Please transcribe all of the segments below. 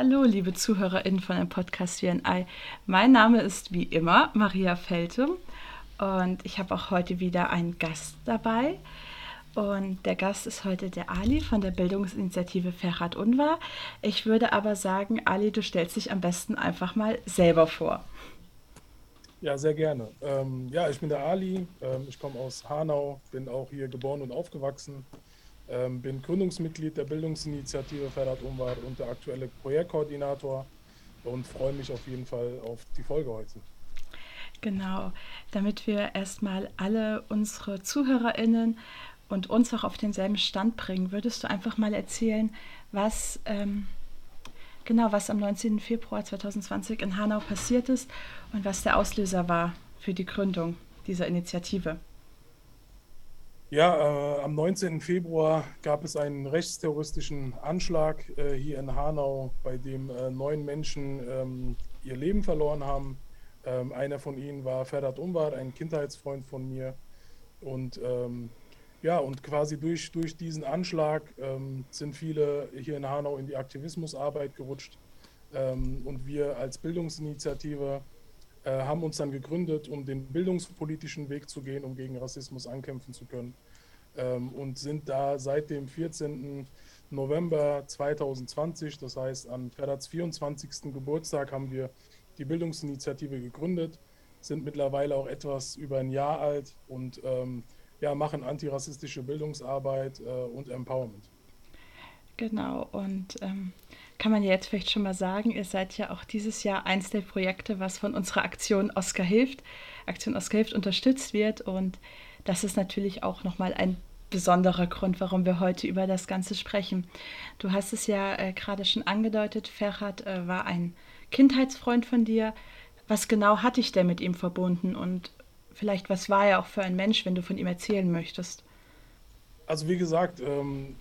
Hallo, liebe ZuhörerInnen von dem Podcast WNI. Mein Name ist wie immer Maria Felte und ich habe auch heute wieder einen Gast dabei. Und der Gast ist heute der Ali von der Bildungsinitiative Ferhat Unwahr. Ich würde aber sagen, Ali, du stellst dich am besten einfach mal selber vor. Ja, sehr gerne. Ähm, ja, ich bin der Ali, ähm, ich komme aus Hanau, bin auch hier geboren und aufgewachsen, ähm, bin Gründungsmitglied der Bildungsinitiative Ferhat Unwahr und der aktuelle Projektkoordinator und freue mich auf jeden Fall auf die Folge heute. Genau, damit wir erstmal alle unsere ZuhörerInnen und uns auch auf denselben Stand bringen, würdest du einfach mal erzählen, was ähm, genau was am 19. Februar 2020 in Hanau passiert ist und was der Auslöser war für die Gründung dieser Initiative? Ja, äh, am 19. Februar gab es einen rechtsterroristischen Anschlag äh, hier in Hanau, bei dem äh, neun Menschen ähm, ihr Leben verloren haben. Ähm, einer von ihnen war Ferhat Umwar, ein Kindheitsfreund von mir. Und ähm, ja, und quasi durch, durch diesen Anschlag ähm, sind viele hier in Hanau in die Aktivismusarbeit gerutscht. Ähm, und wir als Bildungsinitiative haben uns dann gegründet, um den bildungspolitischen Weg zu gehen, um gegen Rassismus ankämpfen zu können. Ähm, und sind da seit dem 14. November 2020, das heißt an Ferrats 24. Geburtstag, haben wir die Bildungsinitiative gegründet, sind mittlerweile auch etwas über ein Jahr alt und ähm, ja, machen antirassistische Bildungsarbeit äh, und Empowerment. Genau, und ähm, kann man ja jetzt vielleicht schon mal sagen, ihr seid ja auch dieses Jahr eins der Projekte, was von unserer Aktion Oscar hilft, Aktion Oscar hilft unterstützt wird. Und das ist natürlich auch nochmal ein besonderer Grund, warum wir heute über das Ganze sprechen. Du hast es ja äh, gerade schon angedeutet, Ferhat äh, war ein Kindheitsfreund von dir. Was genau hat dich denn mit ihm verbunden und vielleicht, was war er auch für ein Mensch, wenn du von ihm erzählen möchtest? Also wie gesagt, ähm,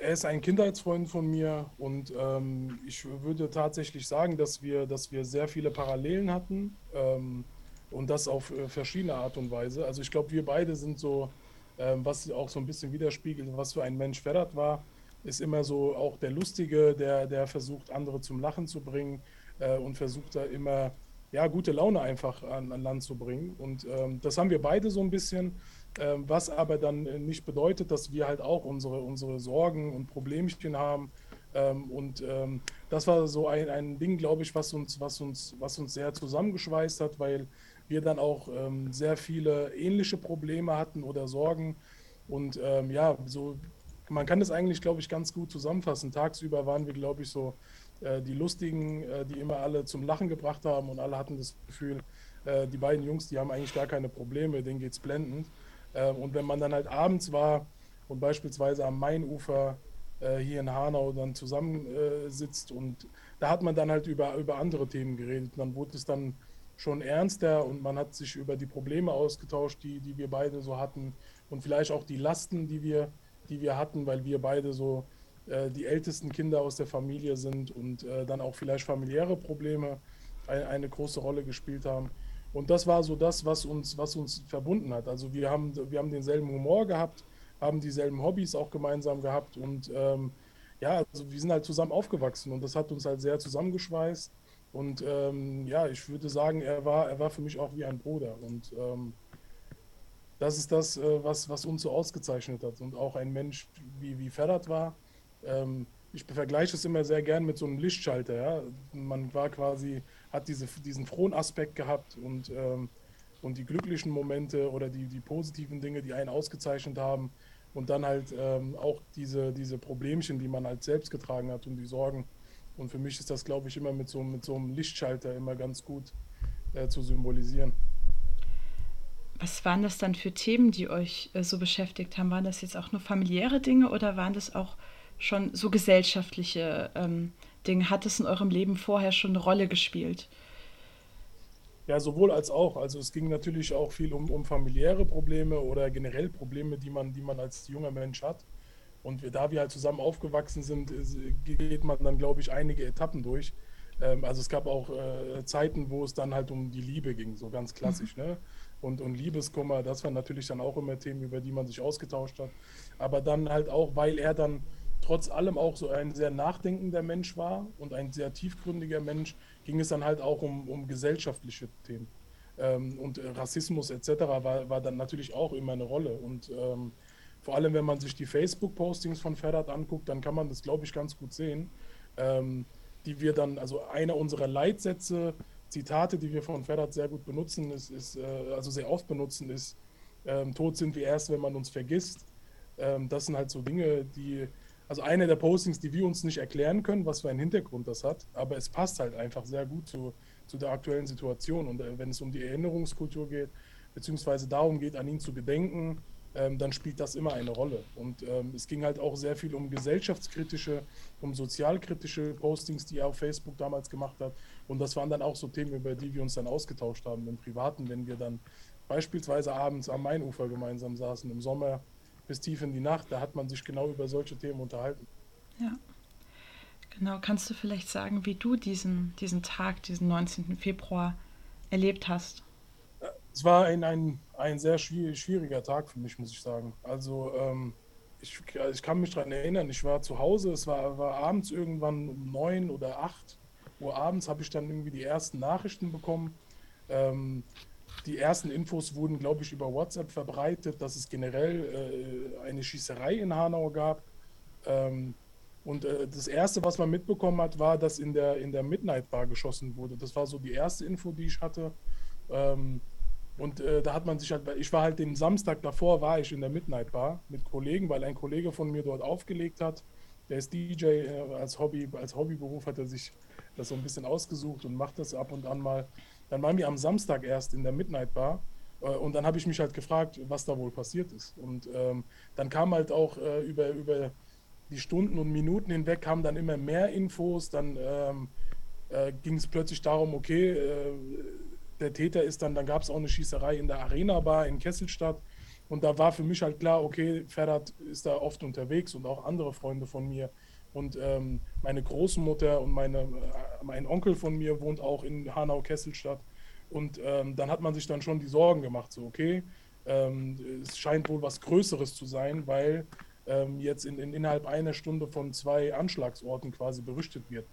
er ist ein Kindheitsfreund von mir und ähm, ich würde tatsächlich sagen, dass wir, dass wir sehr viele Parallelen hatten ähm, und das auf äh, verschiedene Art und Weise. Also ich glaube, wir beide sind so, ähm, was auch so ein bisschen widerspiegelt, was für ein Mensch Ferrat war, ist immer so auch der Lustige, der, der versucht, andere zum Lachen zu bringen äh, und versucht da immer ja, gute Laune einfach an, an Land zu bringen. Und ähm, das haben wir beide so ein bisschen, was aber dann nicht bedeutet, dass wir halt auch unsere, unsere Sorgen und Problemchen haben. Ähm, und ähm, das war so ein, ein Ding, glaube ich, was uns, was, uns, was uns sehr zusammengeschweißt hat, weil wir dann auch ähm, sehr viele ähnliche Probleme hatten oder Sorgen. Und ähm, ja, so, man kann das eigentlich, glaube ich, ganz gut zusammenfassen. Tagsüber waren wir, glaube ich, so äh, die Lustigen, äh, die immer alle zum Lachen gebracht haben und alle hatten das Gefühl, äh, die beiden Jungs, die haben eigentlich gar keine Probleme, denen geht es blendend. Und wenn man dann halt abends war und beispielsweise am Mainufer hier in Hanau dann zusammensitzt und da hat man dann halt über, über andere Themen geredet. dann wurde es dann schon ernster und man hat sich über die Probleme ausgetauscht, die, die wir beide so hatten und vielleicht auch die Lasten, die wir, die wir hatten, weil wir beide so äh, die ältesten Kinder aus der Familie sind und äh, dann auch vielleicht familiäre Probleme ein, eine große Rolle gespielt haben. Und das war so das, was uns, was uns verbunden hat. Also wir haben, wir haben denselben Humor gehabt, haben dieselben Hobbys auch gemeinsam gehabt und ähm, ja, also wir sind halt zusammen aufgewachsen und das hat uns halt sehr zusammengeschweißt. Und ähm, ja, ich würde sagen, er war, er war für mich auch wie ein Bruder. Und ähm, das ist das, äh, was, was uns so ausgezeichnet hat. Und auch ein Mensch wie, wie Ferhat war, ähm, ich vergleiche es immer sehr gern mit so einem Lichtschalter. Ja? Man war quasi, hat diese, diesen frohen Aspekt gehabt und, ähm, und die glücklichen Momente oder die, die positiven Dinge, die einen ausgezeichnet haben. Und dann halt ähm, auch diese, diese Problemchen, die man halt selbst getragen hat und die Sorgen. Und für mich ist das, glaube ich, immer mit so, mit so einem Lichtschalter immer ganz gut äh, zu symbolisieren. Was waren das dann für Themen, die euch äh, so beschäftigt haben? Waren das jetzt auch nur familiäre Dinge oder waren das auch schon so gesellschaftliche ähm, Dinge? Hat es in eurem Leben vorher schon eine Rolle gespielt? Ja, sowohl als auch. Also es ging natürlich auch viel um, um familiäre Probleme oder generell Probleme, die man, die man als junger Mensch hat. Und wir, da wir halt zusammen aufgewachsen sind, geht man dann, glaube ich, einige Etappen durch. Ähm, also es gab auch äh, Zeiten, wo es dann halt um die Liebe ging, so ganz klassisch. Mhm. Ne? Und, und Liebeskummer, das waren natürlich dann auch immer Themen, über die man sich ausgetauscht hat. Aber dann halt auch, weil er dann trotz allem auch so ein sehr nachdenkender Mensch war und ein sehr tiefgründiger Mensch, ging es dann halt auch um, um gesellschaftliche Themen. Ähm, und Rassismus etc. War, war dann natürlich auch immer eine Rolle. Und ähm, vor allem, wenn man sich die Facebook-Postings von Ferhat anguckt, dann kann man das, glaube ich, ganz gut sehen. Ähm, die wir dann, also einer unserer Leitsätze, Zitate, die wir von Ferhat sehr gut benutzen, ist, ist äh, also sehr oft benutzen, ist, ähm, tot sind wir erst, wenn man uns vergisst. Ähm, das sind halt so Dinge, die, also eine der Postings, die wir uns nicht erklären können, was für einen Hintergrund das hat, aber es passt halt einfach sehr gut zu, zu der aktuellen Situation. Und äh, wenn es um die Erinnerungskultur geht, beziehungsweise darum geht, an ihn zu gedenken, ähm, dann spielt das immer eine Rolle. Und ähm, es ging halt auch sehr viel um gesellschaftskritische, um sozialkritische Postings, die er auf Facebook damals gemacht hat. Und das waren dann auch so Themen, über die wir uns dann ausgetauscht haben im Privaten, wenn wir dann beispielsweise abends am Mainufer gemeinsam saßen im Sommer bis tief in die Nacht. Da hat man sich genau über solche Themen unterhalten. Ja. Genau, kannst du vielleicht sagen, wie du diesen, diesen Tag, diesen 19. Februar erlebt hast? Es war ein, ein, ein sehr schwieriger Tag für mich, muss ich sagen. Also ähm, ich, ich kann mich daran erinnern, ich war zu Hause, es war, war abends irgendwann um neun oder acht Uhr abends, habe ich dann irgendwie die ersten Nachrichten bekommen. Ähm, die ersten Infos wurden, glaube ich, über WhatsApp verbreitet, dass es generell äh, eine Schießerei in Hanau gab. Ähm, und äh, das Erste, was man mitbekommen hat, war, dass in der, in der Midnight Bar geschossen wurde. Das war so die erste Info, die ich hatte. Ähm, und äh, da hat man sich halt, ich war halt den Samstag davor, war ich in der Midnight Bar mit Kollegen, weil ein Kollege von mir dort aufgelegt hat. Der ist DJ, äh, als, Hobby, als Hobbyberuf hat er sich das so ein bisschen ausgesucht und macht das ab und an mal. Dann waren wir am Samstag erst in der Midnight Bar äh, und dann habe ich mich halt gefragt, was da wohl passiert ist. Und ähm, dann kam halt auch äh, über, über die Stunden und Minuten hinweg kamen dann immer mehr Infos. Dann ähm, äh, ging es plötzlich darum, okay, äh, der Täter ist dann, dann gab es auch eine Schießerei in der Arena Bar in Kesselstadt. Und da war für mich halt klar, okay, Ferhat ist da oft unterwegs und auch andere Freunde von mir. Und ähm, meine Großmutter und meine, äh, mein Onkel von mir wohnt auch in Hanau-Kesselstadt. Und ähm, dann hat man sich dann schon die Sorgen gemacht, so okay, ähm, es scheint wohl was Größeres zu sein, weil ähm, jetzt in, in, innerhalb einer Stunde von zwei Anschlagsorten quasi berichtet wird.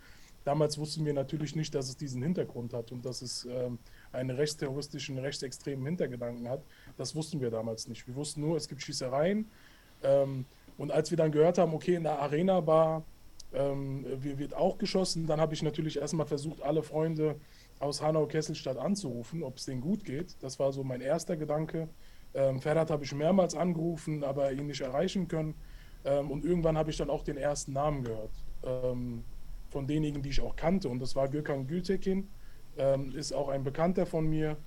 Damals wussten wir natürlich nicht, dass es diesen Hintergrund hat und dass es ähm, einen rechtsterroristischen, rechtsextremen Hintergedanken hat. Das wussten wir damals nicht. Wir wussten nur, es gibt Schießereien. Ähm, und als wir dann gehört haben, okay, in der Arena war, ähm, wird auch geschossen, dann habe ich natürlich erstmal versucht, alle Freunde aus Hanau-Kesselstadt anzurufen, ob es denen gut geht. Das war so mein erster Gedanke. Ähm, Ferhat habe ich mehrmals angerufen, aber ihn nicht erreichen können. Ähm, und irgendwann habe ich dann auch den ersten Namen gehört. Ähm, von denjenigen, die ich auch kannte. Und das war Gökhan Gültekin ähm, ist auch ein Bekannter von mir.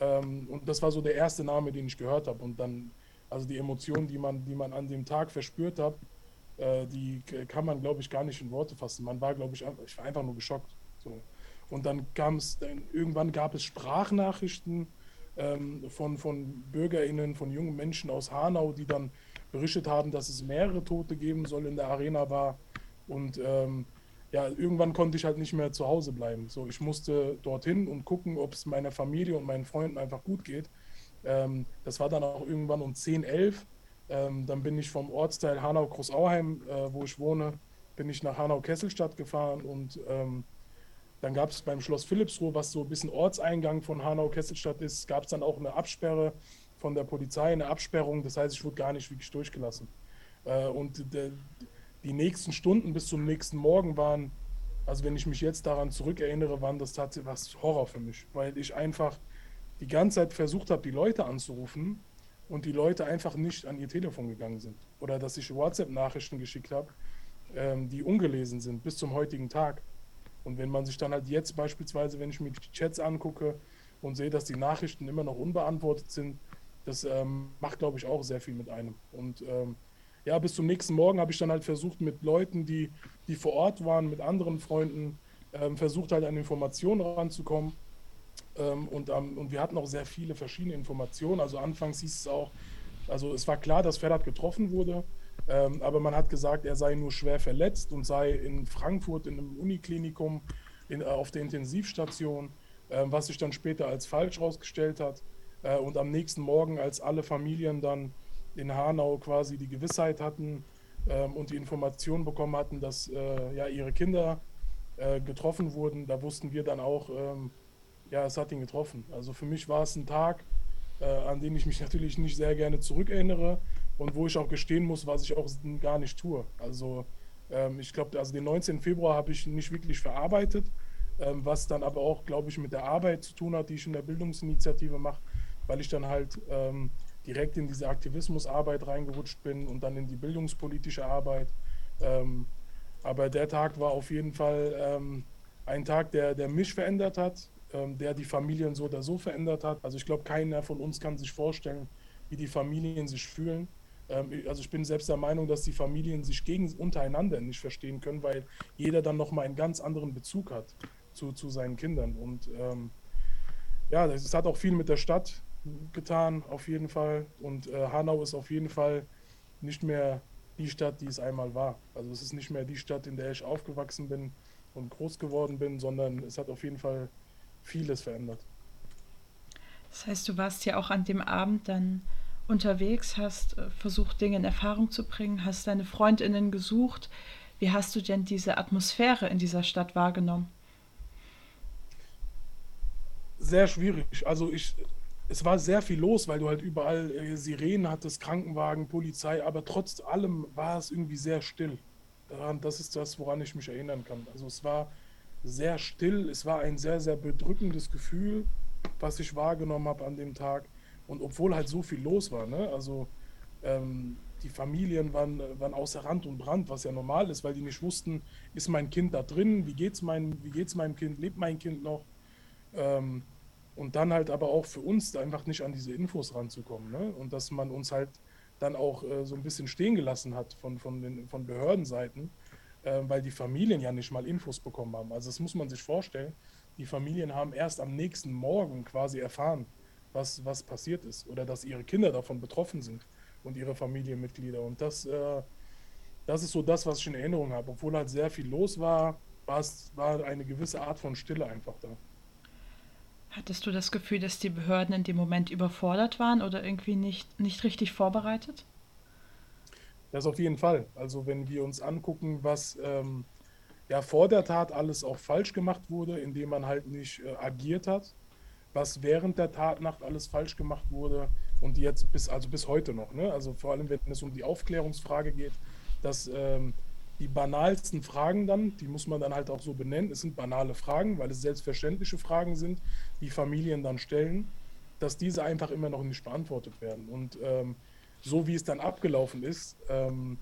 Ähm, und das war so der erste Name, den ich gehört habe. Und dann, also die Emotionen, die man, die man an dem Tag verspürt hat, äh, die kann man, glaube ich, gar nicht in Worte fassen. Man war, glaube ich, ich war einfach nur geschockt. So. Und dann kam es, irgendwann gab es Sprachnachrichten ähm, von, von BürgerInnen, von jungen Menschen aus Hanau, die dann berichtet haben, dass es mehrere Tote geben soll in der Arena war. Und ähm, ja, irgendwann konnte ich halt nicht mehr zu Hause bleiben. So, ich musste dorthin und gucken, ob es meiner Familie und meinen Freunden einfach gut geht. Ähm, das war dann auch irgendwann um 10, 11. Ähm, dann bin ich vom Ortsteil Hanau-Großauheim, äh, wo ich wohne, bin ich nach Hanau-Kesselstadt gefahren und ähm, dann gab es beim Schloss Philippsruhe, was so ein bisschen Ortseingang von Hanau-Kesselstadt ist, gab es dann auch eine Absperre von der Polizei, eine Absperrung. Das heißt, ich wurde gar nicht wirklich durchgelassen. Äh, und der, die nächsten Stunden bis zum nächsten Morgen waren, also wenn ich mich jetzt daran zurückerinnere, waren das tatsächlich was Horror für mich, weil ich einfach die ganze Zeit versucht habe, die Leute anzurufen und die Leute einfach nicht an ihr Telefon gegangen sind. Oder dass ich WhatsApp-Nachrichten geschickt habe, ähm, die ungelesen sind bis zum heutigen Tag. Und wenn man sich dann halt jetzt beispielsweise, wenn ich mir die Chats angucke und sehe, dass die Nachrichten immer noch unbeantwortet sind, das ähm, macht, glaube ich, auch sehr viel mit einem. Und ähm, ja, bis zum nächsten Morgen habe ich dann halt versucht, mit Leuten, die, die vor Ort waren, mit anderen Freunden, ähm, versucht halt an Informationen ranzukommen. Ähm, und, ähm, und wir hatten auch sehr viele verschiedene Informationen. Also anfangs hieß es auch, also es war klar, dass Ferhat getroffen wurde, ähm, aber man hat gesagt, er sei nur schwer verletzt und sei in Frankfurt in einem Uniklinikum in, äh, auf der Intensivstation, was sich dann später als falsch herausgestellt hat. Äh, und am nächsten Morgen, als alle Familien dann in Hanau quasi die Gewissheit hatten, und die Information bekommen hatten, dass äh, ja ihre Kinder getroffen wurden, da wussten wir dann auch, ja, es hat ihn getroffen. Also für mich war es ein Tag, äh, an den ich mich natürlich nicht sehr gerne zurückerinnere und wo ich auch gestehen muss, was ich auch gar nicht tue. Also ähm, ich glaube, also den 19. Februar habe ich nicht wirklich verarbeitet, ähm, was dann aber auch, glaube ich, mit der Arbeit zu tun hat, die ich in der Bildungsinitiative mache, weil ich dann halt ähm, direkt in diese Aktivismusarbeit reingerutscht bin und dann in die bildungspolitische Arbeit. Ähm, aber der Tag war auf jeden Fall ähm, ein Tag, der, der mich verändert hat, ähm, der die Familien so oder so verändert hat. Also ich glaube, keiner von uns kann sich vorstellen, wie die Familien sich fühlen. Ähm, also ich bin selbst der Meinung, dass die Familien sich gegen untereinander nicht verstehen können, weil jeder dann nochmal einen ganz anderen Bezug hat zu, zu seinen Kindern. Und ähm, ja, es hat auch viel mit der Stadt getan, auf jeden Fall. Und äh, Hanau ist auf jeden Fall nicht mehr die Stadt, die es einmal war. Also es ist nicht mehr die Stadt, in der ich aufgewachsen bin und groß geworden bin, sondern es hat auf jeden Fall vieles verändert. Das heißt, du warst ja auch an dem Abend dann unterwegs, hast äh, versucht, Dinge in Erfahrung zu bringen, hast deine Freundinnen gesucht. Wie hast du denn diese Atmosphäre in dieser Stadt wahrgenommen? Sehr schwierig. Also ich, es war sehr viel los, weil du halt überall äh, Sirenen hattest, Krankenwagen, Polizei, aber trotz allem war es irgendwie sehr still. Daran, das ist das, woran ich mich erinnern kann. Also es war sehr still, es war ein sehr, sehr bedrückendes Gefühl, was ich wahrgenommen habe an dem Tag. Und obwohl halt so viel los war, ne? also ähm, die Familien waren, waren außer Rand und Brand, was ja normal ist, weil die nicht wussten, ist mein Kind da drin, wie geht's, mein, meinem Kind, lebt mein Kind noch? Ähm, und dann halt aber auch für uns einfach nicht an diese Infos ranzukommen. Ne? Und dass man uns halt dann auch äh, so ein bisschen stehen gelassen hat von, von, den, von Behördenseiten, äh, weil die Familien ja nicht mal Infos bekommen haben. Also das muss man sich vorstellen. Die Familien haben erst am nächsten Morgen quasi erfahren, was, was passiert ist oder dass ihre Kinder davon betroffen sind und ihre Familienmitglieder. Und das, äh, das ist so das, was ich in Erinnerung habe. Obwohl halt sehr viel los war, war eine gewisse Art von Stille einfach da. Hattest du das Gefühl, dass die Behörden in dem Moment überfordert waren oder irgendwie nicht, nicht richtig vorbereitet? Das auf jeden Fall. Also wenn wir uns angucken, was ähm, ja vor der Tat alles auch falsch gemacht wurde, indem man halt nicht äh, agiert hat, was während der Tatnacht alles falsch gemacht wurde und jetzt bis also bis heute noch. Ne? Also vor allem wenn es um die Aufklärungsfrage geht, dass ähm, die banalsten Fragen dann, die muss man dann halt auch so benennen. Es sind banale Fragen, weil es selbstverständliche Fragen sind, die Familien dann stellen, dass diese einfach immer noch nicht beantwortet werden. Und ähm, so wie es dann abgelaufen ist, ähm,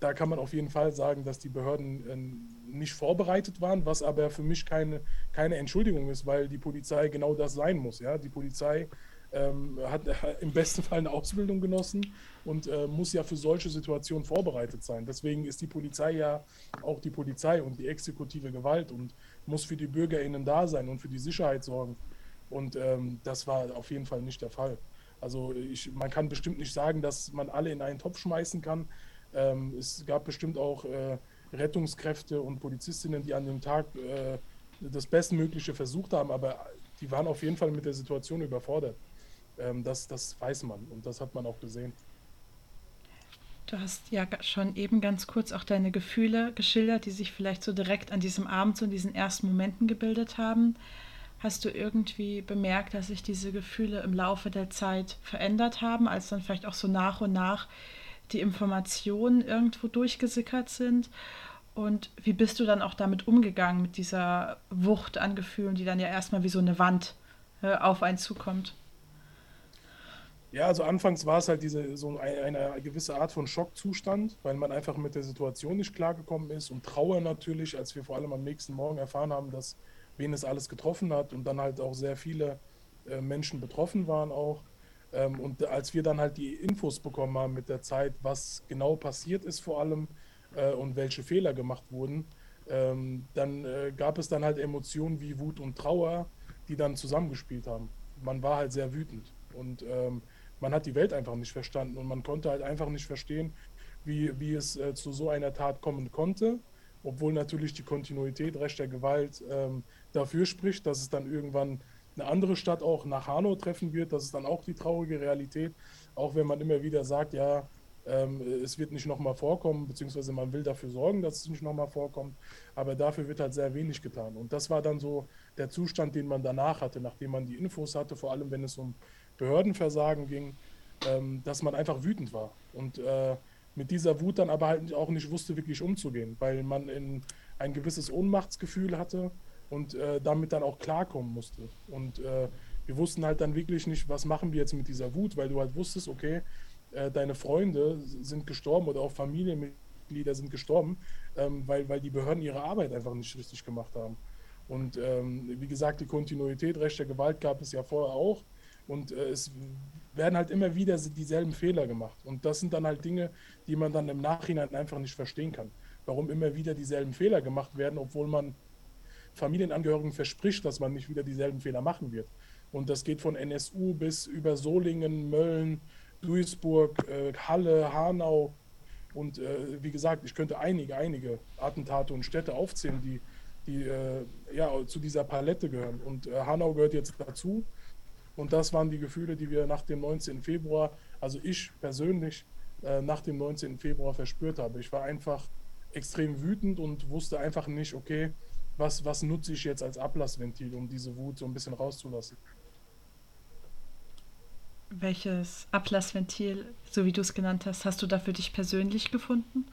da kann man auf jeden Fall sagen, dass die Behörden äh, nicht vorbereitet waren, was aber für mich keine, keine Entschuldigung ist, weil die Polizei genau das sein muss. Ja? Die Polizei ähm, hat im besten Fall eine Ausbildung genossen und äh, muss ja für solche Situationen vorbereitet sein. Deswegen ist die Polizei ja auch die Polizei und die exekutive Gewalt und muss für die BürgerInnen da sein und für die Sicherheit sorgen. Und ähm, das war auf jeden Fall nicht der Fall. Also ich, man kann bestimmt nicht sagen, dass man alle in einen Topf schmeißen kann. Ähm, es gab bestimmt auch äh, Rettungskräfte und Polizistinnen, die an dem Tag äh, das Bestmögliche versucht haben, aber die waren auf jeden Fall mit der Situation überfordert. Ähm, das, das weiß man und das hat man auch gesehen. Du hast ja schon eben ganz kurz auch deine Gefühle geschildert, die sich vielleicht so direkt an diesem Abend, so in diesen ersten Momenten gebildet haben. Hast du irgendwie bemerkt, dass sich diese Gefühle im Laufe der Zeit verändert haben, als dann vielleicht auch so nach und nach die Informationen irgendwo durchgesickert sind? Und wie bist du dann auch damit umgegangen, mit dieser Wucht an Gefühlen, die dann ja erstmal wie so eine Wand äh, auf einen zukommt? Ja, also anfangs war es halt diese so eine, eine, gewisse Art von Schockzustand, weil man einfach mit der Situation nicht klargekommen ist und Trauer natürlich, als wir vor allem am nächsten Morgen erfahren haben, dass wen es alles getroffen hat und dann halt auch sehr viele äh, Menschen betroffen waren auch. Ähm, und als wir dann halt die Infos bekommen haben mit der Zeit, was genau passiert ist vor allem äh, und welche Fehler gemacht wurden, ähm, dann äh, gab es dann halt Emotionen wie Wut und Trauer, die dann zusammengespielt haben. Man war halt sehr wütend und ähm, man hat die Welt einfach nicht verstanden und man konnte halt einfach nicht verstehen, wie, wie es zu so einer Tat kommen konnte, obwohl natürlich die Kontinuität Recht der Gewalt dafür spricht, dass es dann irgendwann eine andere Stadt auch nach Hanau treffen wird. Das ist dann auch die traurige Realität, auch wenn man immer wieder sagt, ja, ähm, es wird nicht nochmal vorkommen, beziehungsweise man will dafür sorgen, dass es nicht nochmal vorkommt, aber dafür wird halt sehr wenig getan. Und das war dann so der Zustand, den man danach hatte, nachdem man die Infos hatte, vor allem wenn es um Behördenversagen ging, ähm, dass man einfach wütend war. Und äh, mit dieser Wut dann aber halt auch nicht wusste, wirklich umzugehen, weil man in ein gewisses Ohnmachtsgefühl hatte und äh, damit dann auch klarkommen musste. Und äh, wir wussten halt dann wirklich nicht, was machen wir jetzt mit dieser Wut, weil du halt wusstest, okay, äh, deine Freunde sind gestorben oder auch Familienmitglieder sind gestorben, ähm, weil, weil die Behörden ihre Arbeit einfach nicht richtig gemacht haben. Und ähm, wie gesagt, die Kontinuität rechter Gewalt gab es ja vorher auch. Und äh, es werden halt immer wieder dieselben Fehler gemacht. Und das sind dann halt Dinge, die man dann im Nachhinein einfach nicht verstehen kann. Warum immer wieder dieselben Fehler gemacht werden, obwohl man Familienangehörigen verspricht, dass man nicht wieder dieselben Fehler machen wird. Und das geht von NSU bis über Solingen, Mölln, Duisburg, äh, Halle, Hanau. Und äh, wie gesagt, ich könnte einige, einige Attentate und Städte aufzählen, die, die äh, ja, zu dieser Palette gehören. Und Hanau gehört jetzt dazu. Und das waren die Gefühle, die wir nach dem 19. Februar, also ich persönlich, nach dem 19. Februar verspürt habe. Ich war einfach extrem wütend und wusste einfach nicht, okay, was, was nutze ich jetzt als Ablassventil, um diese Wut so ein bisschen rauszulassen welches Ablassventil, so wie du es genannt hast, hast du da für dich persönlich gefunden?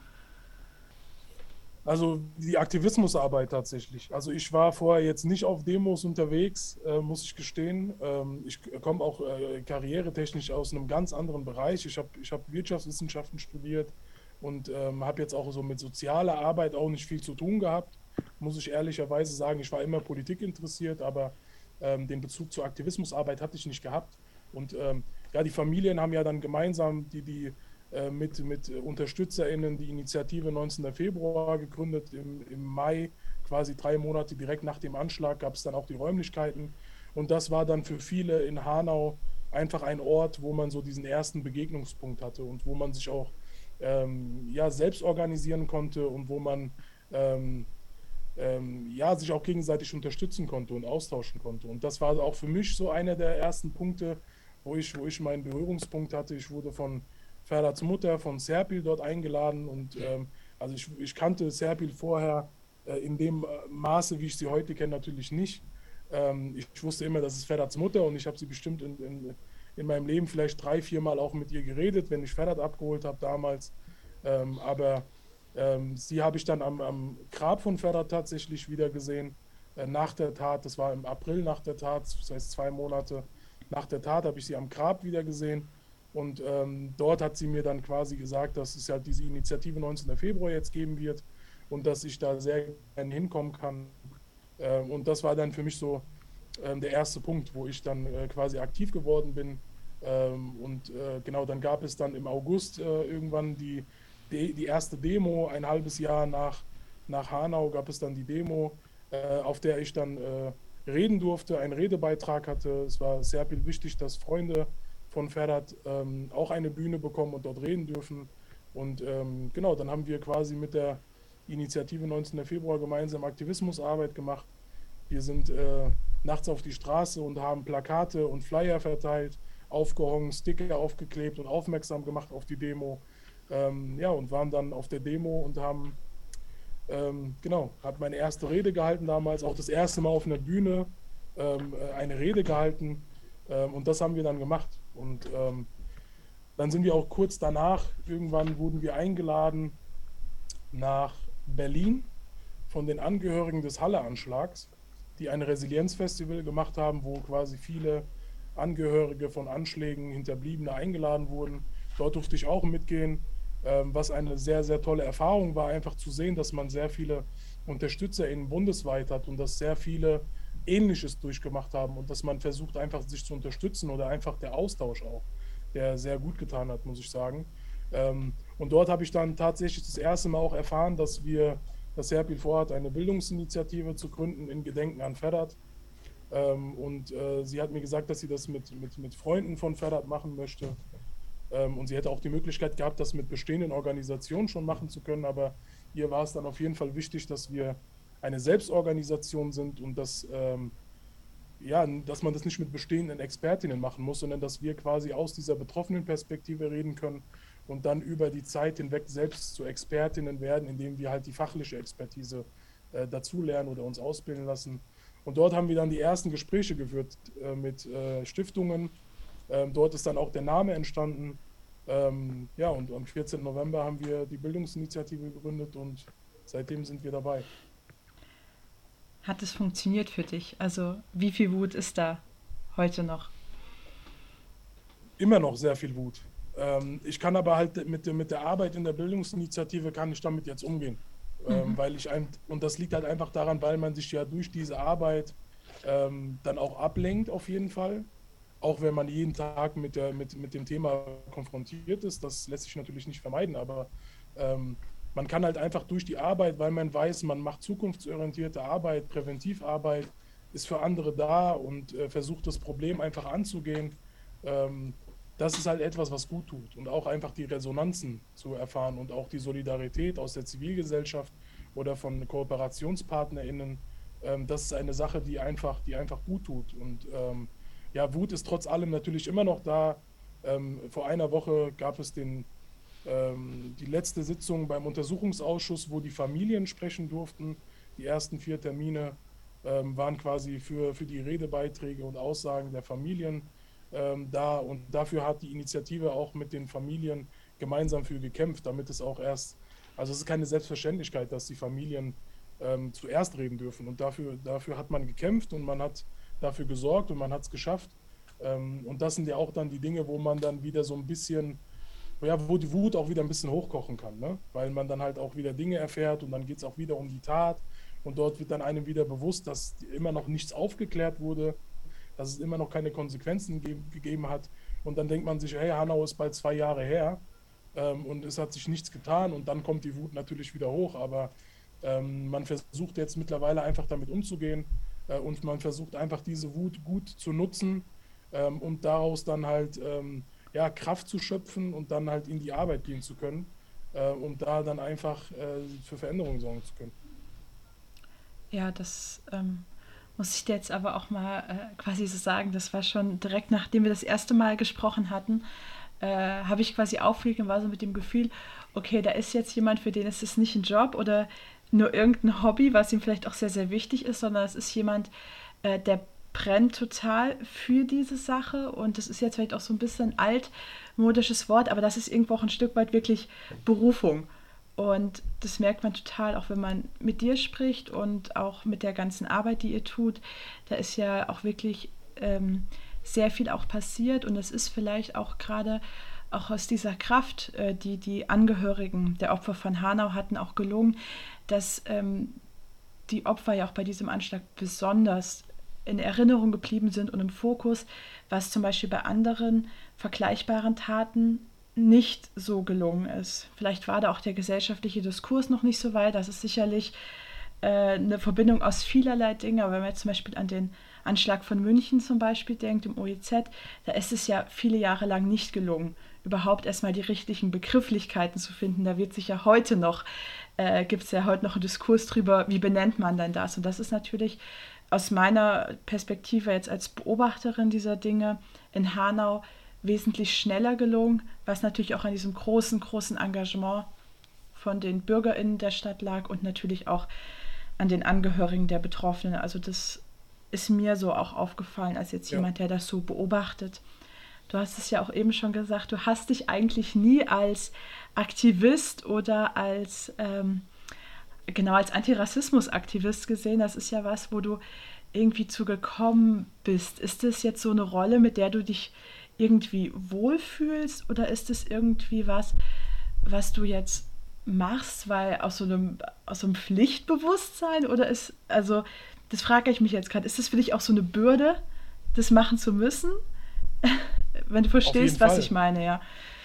Also die Aktivismusarbeit tatsächlich. Also ich war vorher jetzt nicht auf Demos unterwegs, äh, muss ich gestehen. Ähm, ich komme auch äh, karrieretechnisch aus einem ganz anderen Bereich. Ich habe ich hab Wirtschaftswissenschaften studiert und ähm, habe jetzt auch so mit sozialer Arbeit auch nicht viel zu tun gehabt. Muss ich ehrlicherweise sagen, ich war immer Politik interessiert, aber ähm, den Bezug zur Aktivismusarbeit hatte ich nicht gehabt. Und ähm, ja, die Familien haben ja dann gemeinsam die, die äh, mit, mit UnterstützerInnen die Initiative 19. Februar gegründet. Im, Im Mai, quasi drei Monate direkt nach dem Anschlag, gab es dann auch die Räumlichkeiten. Und das war dann für viele in Hanau einfach ein Ort, wo man so diesen ersten Begegnungspunkt hatte und wo man sich auch ähm, ja, selbst organisieren konnte und wo man ähm, ähm, ja, sich auch gegenseitig unterstützen konnte und austauschen konnte. Und das war auch für mich so einer der ersten Punkte, wo ich, wo ich meinen Berührungspunkt hatte. Ich wurde von Ferhats Mutter, von Serpil dort eingeladen und ähm, also ich, ich, kannte Serpil vorher äh, in dem äh, Maße, wie ich sie heute kenne, natürlich nicht. Ähm, ich, wusste immer, das ist Ferhats Mutter und ich habe sie bestimmt in, in, in, meinem Leben vielleicht drei, vier Mal auch mit ihr geredet, wenn ich Ferhat abgeholt habe damals. Ähm, aber ähm, sie habe ich dann am, am, Grab von Ferhat tatsächlich wieder gesehen, äh, nach der Tat. Das war im April nach der Tat, das heißt zwei Monate nach der Tat habe ich sie am Grab wieder gesehen. Und ähm, dort hat sie mir dann quasi gesagt, dass es ja diese Initiative 19. Februar jetzt geben wird und dass ich da sehr gerne hinkommen kann. Ähm, und das war dann für mich so ähm, der erste Punkt, wo ich dann äh, quasi aktiv geworden bin. Ähm, und äh, genau, dann gab es dann im August äh, irgendwann die, die, die, erste Demo, ein halbes Jahr nach, nach Hanau gab es dann die Demo, äh, auf der ich dann äh, reden durfte, einen Redebeitrag hatte. Es war sehr viel wichtig, dass Freunde von Ferhat ähm, auch eine Bühne bekommen und dort reden dürfen. Und ähm, genau, dann haben wir quasi mit der Initiative 19. Februar gemeinsam Aktivismusarbeit gemacht. Wir sind äh, nachts auf die Straße und haben Plakate und Flyer verteilt, aufgehongen, Sticker aufgeklebt und aufmerksam gemacht auf die Demo. Ähm, ja, und waren dann auf der Demo und haben ähm, genau, habe meine erste Rede gehalten damals, auch das erste Mal auf einer Bühne ähm, äh, eine Rede gehalten. Ähm, und das haben wir dann gemacht. Und ähm, dann sind wir auch kurz danach, irgendwann wurden wir eingeladen nach Berlin von den Angehörigen des Halle-Anschlags, die ein Resilienzfestival gemacht haben, wo quasi viele Angehörige von Anschlägen, Hinterbliebene eingeladen wurden. Dort durfte ich auch mitgehen was eine sehr, sehr tolle Erfahrung war, einfach zu sehen, dass man sehr viele UnterstützerInnen bundesweit hat und dass sehr viele Ähnliches durchgemacht haben und dass man versucht, einfach sich zu unterstützen oder einfach der Austausch auch, der sehr gut getan hat, muss ich sagen. Ähm, und dort habe ich dann tatsächlich das erste Mal auch erfahren, dass wir, dass Serpil vorhat, eine Bildungsinitiative zu gründen in Gedenken an Ferdat. Ähm, und äh, sie hat mir gesagt, dass sie das mit, mit, mit Freunden von Ferdat machen möchte. Ähm, und sie hätte auch die Möglichkeit gehabt, das mit bestehenden Organisationen schon machen zu können. Aber ihr war es dann auf jeden Fall wichtig, dass wir eine Selbstorganisation sind und dass, ähm, ja, dass man das nicht mit bestehenden Expertinnen machen muss, sondern dass wir quasi aus dieser betroffenen Perspektive reden können und dann über die Zeit hinweg selbst zu Expertinnen werden, indem wir halt die fachliche Expertise äh, dazulernen oder uns ausbilden lassen. Und dort haben wir dann die ersten Gespräche geführt äh, mit äh, Stiftungen. Ähm, dort ist dann auch der Name entstanden. Ähm, ja, und am 14. November haben wir die Bildungsinitiative gegründet und seitdem sind wir dabei. Hat es funktioniert für dich? Also wie viel Wut ist da heute noch? Immer noch sehr viel Wut. Ähm, ich kann aber halt mit, mit der Arbeit in der Bildungsinitiative kann ich damit jetzt umgehen. Ähm, mhm. weil ich ein, und das liegt halt einfach daran, weil man sich ja durch diese Arbeit ähm, dann auch ablenkt auf jeden Fall. Auch wenn man jeden Tag mit, der, mit, mit dem Thema konfrontiert ist, das lässt sich natürlich nicht vermeiden, aber ähm, man kann halt einfach durch die Arbeit, weil man weiß, man macht zukunftsorientierte Arbeit, Präventivarbeit, ist für andere da und äh, versucht das Problem einfach anzugehen. Ähm, das ist halt etwas, was gut tut und auch einfach die Resonanzen zu erfahren und auch die Solidarität aus der Zivilgesellschaft oder von KooperationspartnerInnen. Ähm, das ist eine Sache, die einfach, die einfach gut tut. Und ähm, ja, Wut ist trotz allem natürlich immer noch da. Ähm, vor einer Woche gab es den, ähm, die letzte Sitzung beim Untersuchungsausschuss, wo die Familien sprechen durften. Die ersten vier Termine ähm, waren quasi für, für die Redebeiträge und Aussagen der Familien ähm, da und dafür hat die Initiative auch mit den Familien gemeinsam für gekämpft, damit es auch erst, also es ist keine Selbstverständlichkeit, dass die Familien ähm, zuerst reden dürfen und dafür, dafür hat man gekämpft und man hat dafür gesorgt und man hat es geschafft. Ähm, und das sind ja auch dann die Dinge, wo man dann wieder so ein bisschen, ja, wo die Wut auch wieder ein bisschen hochkochen kann, ne? weil man dann halt auch wieder Dinge erfährt und dann geht es auch wieder um die Tat und dort wird dann einem wieder bewusst, dass immer noch nichts aufgeklärt wurde dass es immer noch keine Konsequenzen ge gegeben hat. Und dann denkt man sich, hey, Hanau ist bald zwei Jahre her ähm, und es hat sich nichts getan und dann kommt die Wut natürlich wieder hoch. Aber ähm, man versucht jetzt mittlerweile einfach damit umzugehen äh, und man versucht einfach diese Wut gut zu nutzen ähm, und daraus dann halt ähm, ja, Kraft zu schöpfen und dann halt in die Arbeit gehen zu können äh, und da dann einfach äh, für Veränderungen sorgen zu können. Ja, das ähm, muss ich dir jetzt aber auch mal äh, quasi so sagen, das war schon direkt nachdem wir das erste Mal gesprochen hatten, äh, habe ich quasi aufgelegt und war so mit dem Gefühl, okay, da ist jetzt jemand, für den ist es nicht ein Job oder nur irgendein Hobby, was ihm vielleicht auch sehr, sehr wichtig ist, sondern es ist jemand, äh, der brennt total für diese Sache und das ist jetzt vielleicht auch so ein bisschen altmodisches Wort, aber das ist irgendwo auch ein Stück weit wirklich Berufung. Und das merkt man total, auch wenn man mit dir spricht und auch mit der ganzen Arbeit, die ihr tut. Da ist ja auch wirklich ähm, sehr viel auch passiert und es ist vielleicht auch gerade auch aus dieser Kraft, äh, die die Angehörigen der Opfer von Hanau hatten, auch gelungen, dass ähm, die Opfer ja auch bei diesem Anschlag besonders in Erinnerung geblieben sind und im Fokus, was zum Beispiel bei anderen vergleichbaren Taten nicht so gelungen ist. Vielleicht war da auch der gesellschaftliche Diskurs noch nicht so weit. Das ist sicherlich äh, eine Verbindung aus vielerlei Dingen. Aber wenn man jetzt zum Beispiel an den Anschlag von München zum Beispiel denkt, im OEZ, da ist es ja viele Jahre lang nicht gelungen, überhaupt erstmal die richtigen Begrifflichkeiten zu finden. Da wird sich ja heute noch, äh, gibt es ja heute noch einen Diskurs drüber, wie benennt man denn das? Und das ist natürlich aus meiner Perspektive jetzt als Beobachterin dieser Dinge in Hanau wesentlich schneller gelungen, was natürlich auch an diesem großen, großen Engagement von den BürgerInnen der Stadt lag und natürlich auch an den Angehörigen der Betroffenen. Also das ist mir so auch aufgefallen, als jetzt ja. jemand, der das so beobachtet. Du hast es ja auch eben schon gesagt, du hast dich eigentlich nie als Aktivist oder als ähm, genau als Antirassismus-Aktivist gesehen. Das ist ja was, wo du irgendwie zugekommen bist. Ist das jetzt so eine Rolle, mit der du dich irgendwie wohlfühlst oder ist es irgendwie was, was du jetzt machst, weil aus so einem, aus so einem Pflichtbewusstsein oder ist, also das frage ich mich jetzt gerade, ist das für dich auch so eine Bürde, das machen zu müssen? Wenn du verstehst, was Fall. ich meine, ja.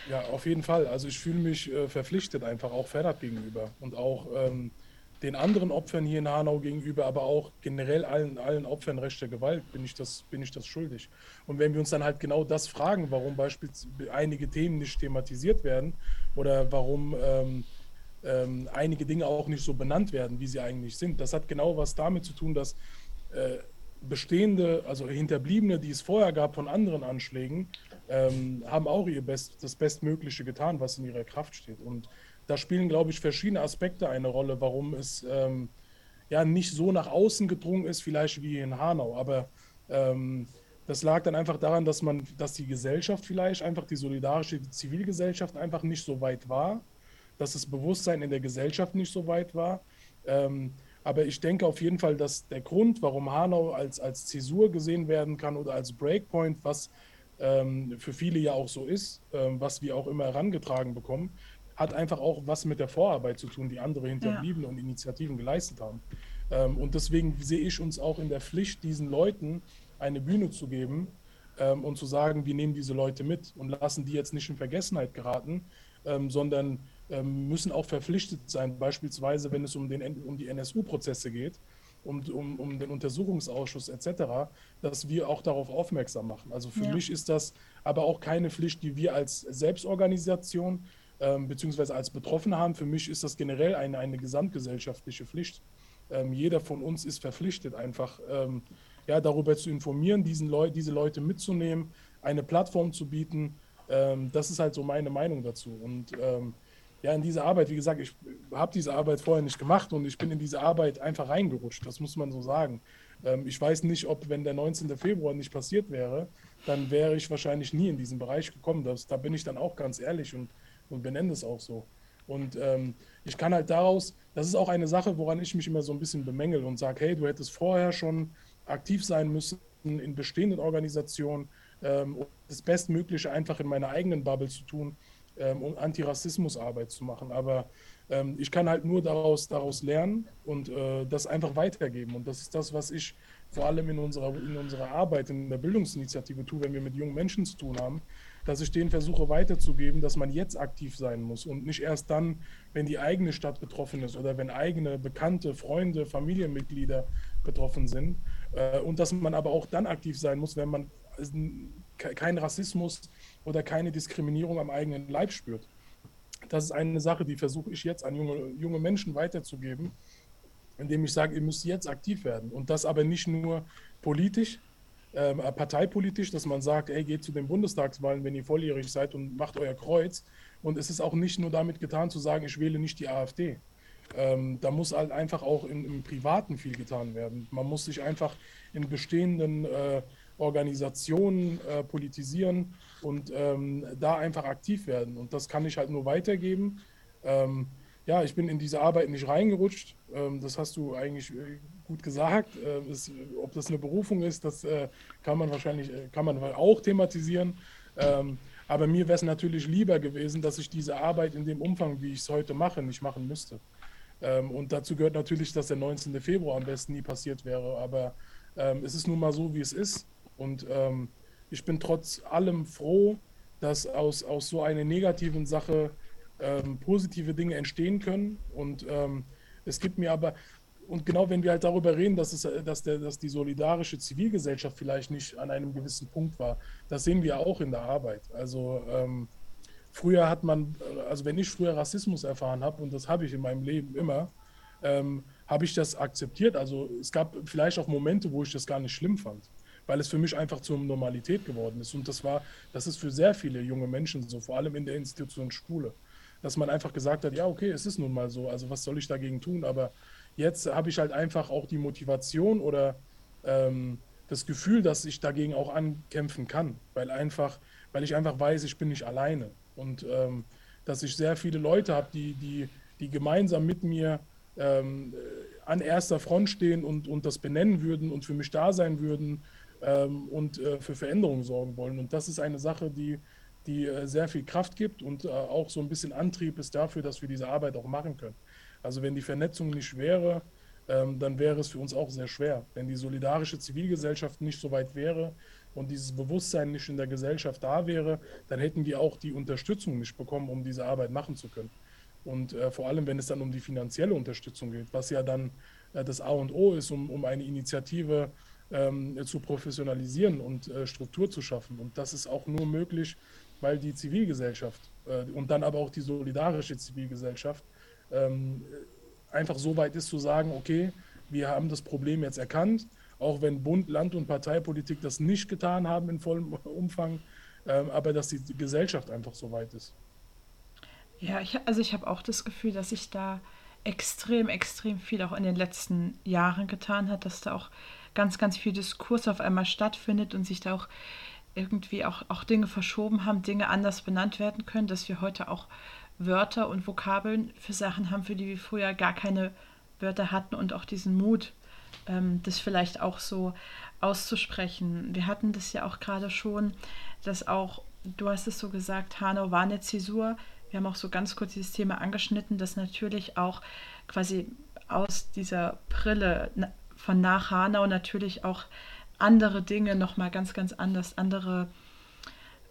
Ja, auf jeden Fall. Also ich fühle mich äh, verpflichtet einfach auch Ferhat gegenüber und auch ähm, den anderen Opfern hier in Hanau gegenüber, aber auch generell allen, allen Opfern rechter Gewalt bin ich, das, bin ich das schuldig. Und wenn wir uns dann halt genau das fragen, warum beispielsweise einige Themen nicht thematisiert werden oder warum ähm, ähm, einige Dinge auch nicht so benannt werden, wie sie eigentlich sind, das hat genau was damit zu tun, dass äh, bestehende, also Hinterbliebene, die es vorher gab von anderen Anschlägen, ähm, haben auch ihr Best, das Bestmögliche getan, was in ihrer Kraft steht. Und da spielen, glaube ich, verschiedene Aspekte eine Rolle, warum es ähm, ja nicht so nach außen gedrungen ist, vielleicht wie in Hanau. Aber ähm, das lag dann einfach daran, dass man, dass die Gesellschaft vielleicht einfach die solidarische Zivilgesellschaft einfach nicht so weit war, dass das Bewusstsein in der Gesellschaft nicht so weit war. Ähm, aber ich denke auf jeden Fall, dass der Grund, warum Hanau als, als Zäsur gesehen werden kann oder als Breakpoint, was ähm, für viele ja auch so ist, ähm, was wir auch immer herangetragen bekommen, hat einfach auch was mit der Vorarbeit zu tun, die andere Hinterbliebene ja. und Initiativen geleistet haben. Ähm, und deswegen sehe ich uns auch in der Pflicht, diesen Leuten eine Bühne zu geben ähm, und zu sagen, wir nehmen diese Leute mit und lassen die jetzt nicht in Vergessenheit geraten, ähm, sondern ähm, müssen auch verpflichtet sein, beispielsweise wenn es um, den, um die NSU-Prozesse geht, um, um, um den Untersuchungsausschuss etc., dass wir auch darauf aufmerksam machen. Also für ja. mich ist das aber auch keine Pflicht, die wir als Selbstorganisation ähm, beziehungsweise als Betroffene haben. Für mich ist das generell eine, eine gesamtgesellschaftliche Pflicht. Ähm, jeder von uns ist verpflichtet, einfach ähm, ja, darüber zu informieren, diesen Leu diese Leute mitzunehmen, eine Plattform zu bieten. Ähm, das ist halt so meine Meinung dazu. Und ähm, ja, in diese Arbeit, wie gesagt, ich habe diese Arbeit vorher nicht gemacht und ich bin in diese Arbeit einfach reingerutscht, das muss man so sagen. Ähm, ich weiß nicht, ob, wenn der 19. Februar nicht passiert wäre, dann wäre ich wahrscheinlich nie in diesen Bereich gekommen. Das, da bin ich dann auch ganz ehrlich und, und benenne es auch so. Und ähm, ich kann halt daraus, das ist auch eine Sache, woran ich mich immer so ein bisschen bemängel und sage, hey, du hättest vorher schon aktiv sein müssen in bestehenden Organisationen, ähm, das Bestmögliche einfach in meiner eigenen Bubble zu tun ähm, um Antirassismusarbeit zu machen. Aber ähm, ich kann halt nur daraus, daraus lernen und äh, das einfach weitergeben. Und das ist das, was ich vor allem in unserer, in unserer Arbeit, in der Bildungsinitiative tue, wenn wir mit jungen Menschen zu tun haben, dass ich denen versuche weiterzugeben, dass man jetzt aktiv sein muss und nicht erst dann, wenn die eigene Stadt betroffen ist oder wenn eigene Bekannte, Freunde, Familienmitglieder betroffen sind. Äh, und dass man aber auch dann aktiv sein muss, wenn man keinen Rassismus oder keine Diskriminierung am eigenen Leib spürt. Das ist eine Sache, die versuche ich jetzt an junge, junge Menschen weiterzugeben, indem ich sage, ihr müsst jetzt aktiv werden. Und das aber nicht nur politisch, äh, parteipolitisch, dass man sagt, ey, geht zu den Bundestagswahlen, wenn ihr volljährig seid und macht euer Kreuz. Und es ist auch nicht nur damit getan zu sagen, ich wähle nicht die AfD. Ähm, da muss halt einfach auch in, im Privaten viel getan werden. Man muss sich einfach in bestehenden äh, Organisationen äh, politisieren und ähm, da einfach aktiv werden. Und das kann ich halt nur weitergeben. Ähm, ja, ich bin in diese Arbeit nicht reingerutscht. Ähm, das hast du eigentlich äh, gut gesagt. Äh, es, ob das eine Berufung ist, das äh, kann man wahrscheinlich, äh, kann man auch thematisieren. Ähm, aber mir wäre es natürlich lieber gewesen, dass ich diese Arbeit in dem Umfang, wie ich es heute mache, nicht machen müsste. Ähm, und dazu gehört natürlich, dass der 19. Februar am besten nie passiert wäre. Aber ähm, es ist nun mal so, wie es ist. Und ähm, ich bin trotz allem froh, dass aus, aus so einer negativen Sache ähm, positive Dinge entstehen können. Und ähm, es gibt mir aber, und genau wenn wir halt darüber reden, dass, es, dass, der, dass die solidarische Zivilgesellschaft vielleicht nicht an einem gewissen Punkt war, das sehen wir auch in der Arbeit. Also ähm, früher hat man, also wenn ich früher Rassismus erfahren habe, und das habe ich in meinem Leben immer, ähm, habe ich das akzeptiert. Also es gab vielleicht auch Momente, wo ich das gar nicht schlimm fand weil es für mich einfach zur Normalität geworden ist. Und das war, das ist für sehr viele junge Menschen so, vor allem in der Institution Schule, dass man einfach gesagt hat, ja, okay, es ist nun mal so, also was soll ich dagegen tun? Aber jetzt habe ich halt einfach auch die Motivation oder ähm, das Gefühl, dass ich dagegen auch ankämpfen kann, weil einfach, weil ich einfach weiß, ich bin nicht alleine und ähm, dass ich sehr viele Leute habe, die, die, die gemeinsam mit mir ähm, an erster Front stehen und, und das benennen würden und für mich da sein würden ähm, und äh, für Veränderungen sorgen wollen. Und das ist eine Sache, die, die äh, sehr viel Kraft gibt und äh, auch so ein bisschen Antrieb ist dafür, dass wir diese Arbeit auch machen können. Also wenn die Vernetzung nicht wäre, ähm, dann wäre es für uns auch sehr schwer. Wenn die solidarische Zivilgesellschaft nicht so weit wäre und dieses Bewusstsein nicht in der Gesellschaft da wäre, dann hätten wir auch die Unterstützung nicht bekommen, um diese Arbeit machen zu können. Und äh, vor allem, wenn es dann um die finanzielle Unterstützung geht, was ja dann äh, das A und O ist, um, um eine Initiative ähm, zu professionalisieren und äh, Struktur zu schaffen. Und das ist auch nur möglich, weil die Zivilgesellschaft äh, und dann aber auch die solidarische Zivilgesellschaft ähm, einfach so weit ist zu sagen, okay, wir haben das Problem jetzt erkannt auch wenn Bund, Land und Parteipolitik das nicht getan haben in vollem Umfang, ähm, aber dass die Gesellschaft einfach so weit ist. Ja, ich, also ich habe auch das Gefühl, dass sich da extrem, extrem viel auch in den letzten Jahren getan hat, dass da auch ganz, ganz viel Diskurs auf einmal stattfindet und sich da auch irgendwie auch, auch Dinge verschoben haben, Dinge anders benannt werden können, dass wir heute auch Wörter und Vokabeln für Sachen haben, für die wir früher gar keine Wörter hatten und auch diesen Mut, ähm, das vielleicht auch so auszusprechen. Wir hatten das ja auch gerade schon, dass auch, du hast es so gesagt, Hanau war eine Zäsur. Wir haben auch so ganz kurz dieses Thema angeschnitten, dass natürlich auch quasi aus dieser Brille von nach Hanau natürlich auch andere Dinge nochmal ganz, ganz anders, andere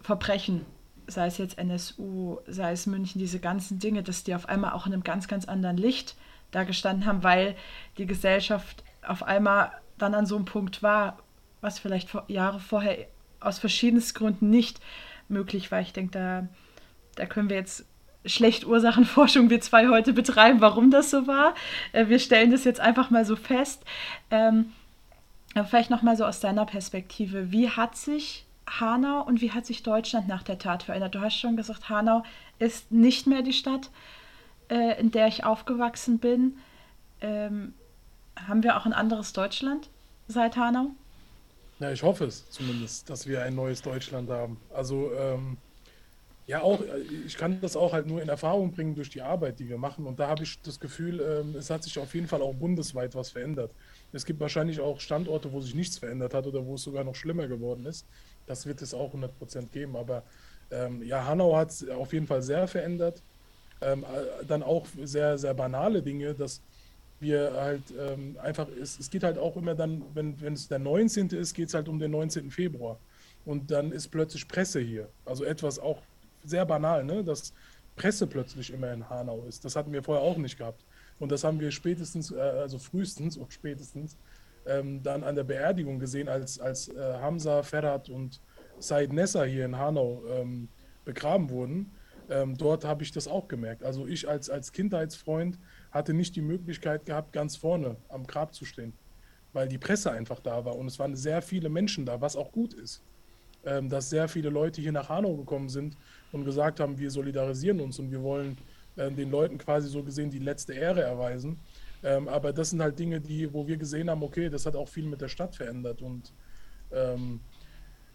Verbrechen, sei es jetzt NSU, sei es München, diese ganzen Dinge, dass die auf einmal auch in einem ganz, ganz anderen Licht da gestanden haben, weil die Gesellschaft auf einmal dann an so einem Punkt war, was vielleicht Jahre vorher aus verschiedensten Gründen nicht möglich war. Ich denke, da, da können wir jetzt schlecht Ursachenforschung wir zwei heute betreiben, warum das so war. Äh, wir stellen das jetzt einfach mal so fest. Ähm, vielleicht nochmal so aus deiner Perspektive, wie hat sich Hanau und wie hat sich Deutschland nach der Tat verändert? Du hast schon gesagt, Hanau ist nicht mehr die Stadt, äh, in der ich aufgewachsen bin. Ähm, haben wir auch ein anderes Deutschland seit Hanau? Ja, ich hoffe es zumindest, dass wir ein neues Deutschland haben. Also ähm, ja, auch, ich kann das auch halt nur in Erfahrung bringen durch die Arbeit, die wir machen. Und da habe ich das Gefühl, ähm, es hat sich auf jeden Fall auch bundesweit was verändert. Es gibt wahrscheinlich auch Standorte, wo sich nichts verändert hat oder wo es sogar noch schlimmer geworden ist. Das wird es auch 100 Prozent geben. Aber ähm, ja, Hanau hat es auf jeden Fall sehr verändert. Ähm, äh, dann auch sehr, sehr banale Dinge, dass wir halt ähm, einfach, es, es geht halt auch immer dann, wenn, wenn es der 19. ist, geht es halt um den 19. Februar. Und dann ist plötzlich Presse hier. Also etwas auch sehr banal, ne? dass Presse plötzlich immer in Hanau ist. Das hatten wir vorher auch nicht gehabt. Und das haben wir spätestens, äh, also frühestens und spätestens ähm, dann an der Beerdigung gesehen, als, als äh, Hamza, Ferhat und Said Nessa hier in Hanau ähm, begraben wurden. Ähm, dort habe ich das auch gemerkt. Also ich als, als Kindheitsfreund hatte nicht die Möglichkeit gehabt, ganz vorne am Grab zu stehen, weil die Presse einfach da war und es waren sehr viele Menschen da, was auch gut ist. Ähm, dass sehr viele Leute hier nach Hanau gekommen sind und gesagt haben, wir solidarisieren uns und wir wollen äh, den Leuten quasi so gesehen die letzte Ehre erweisen. Ähm, aber das sind halt Dinge, die, wo wir gesehen haben, okay, das hat auch viel mit der Stadt verändert. Und ähm,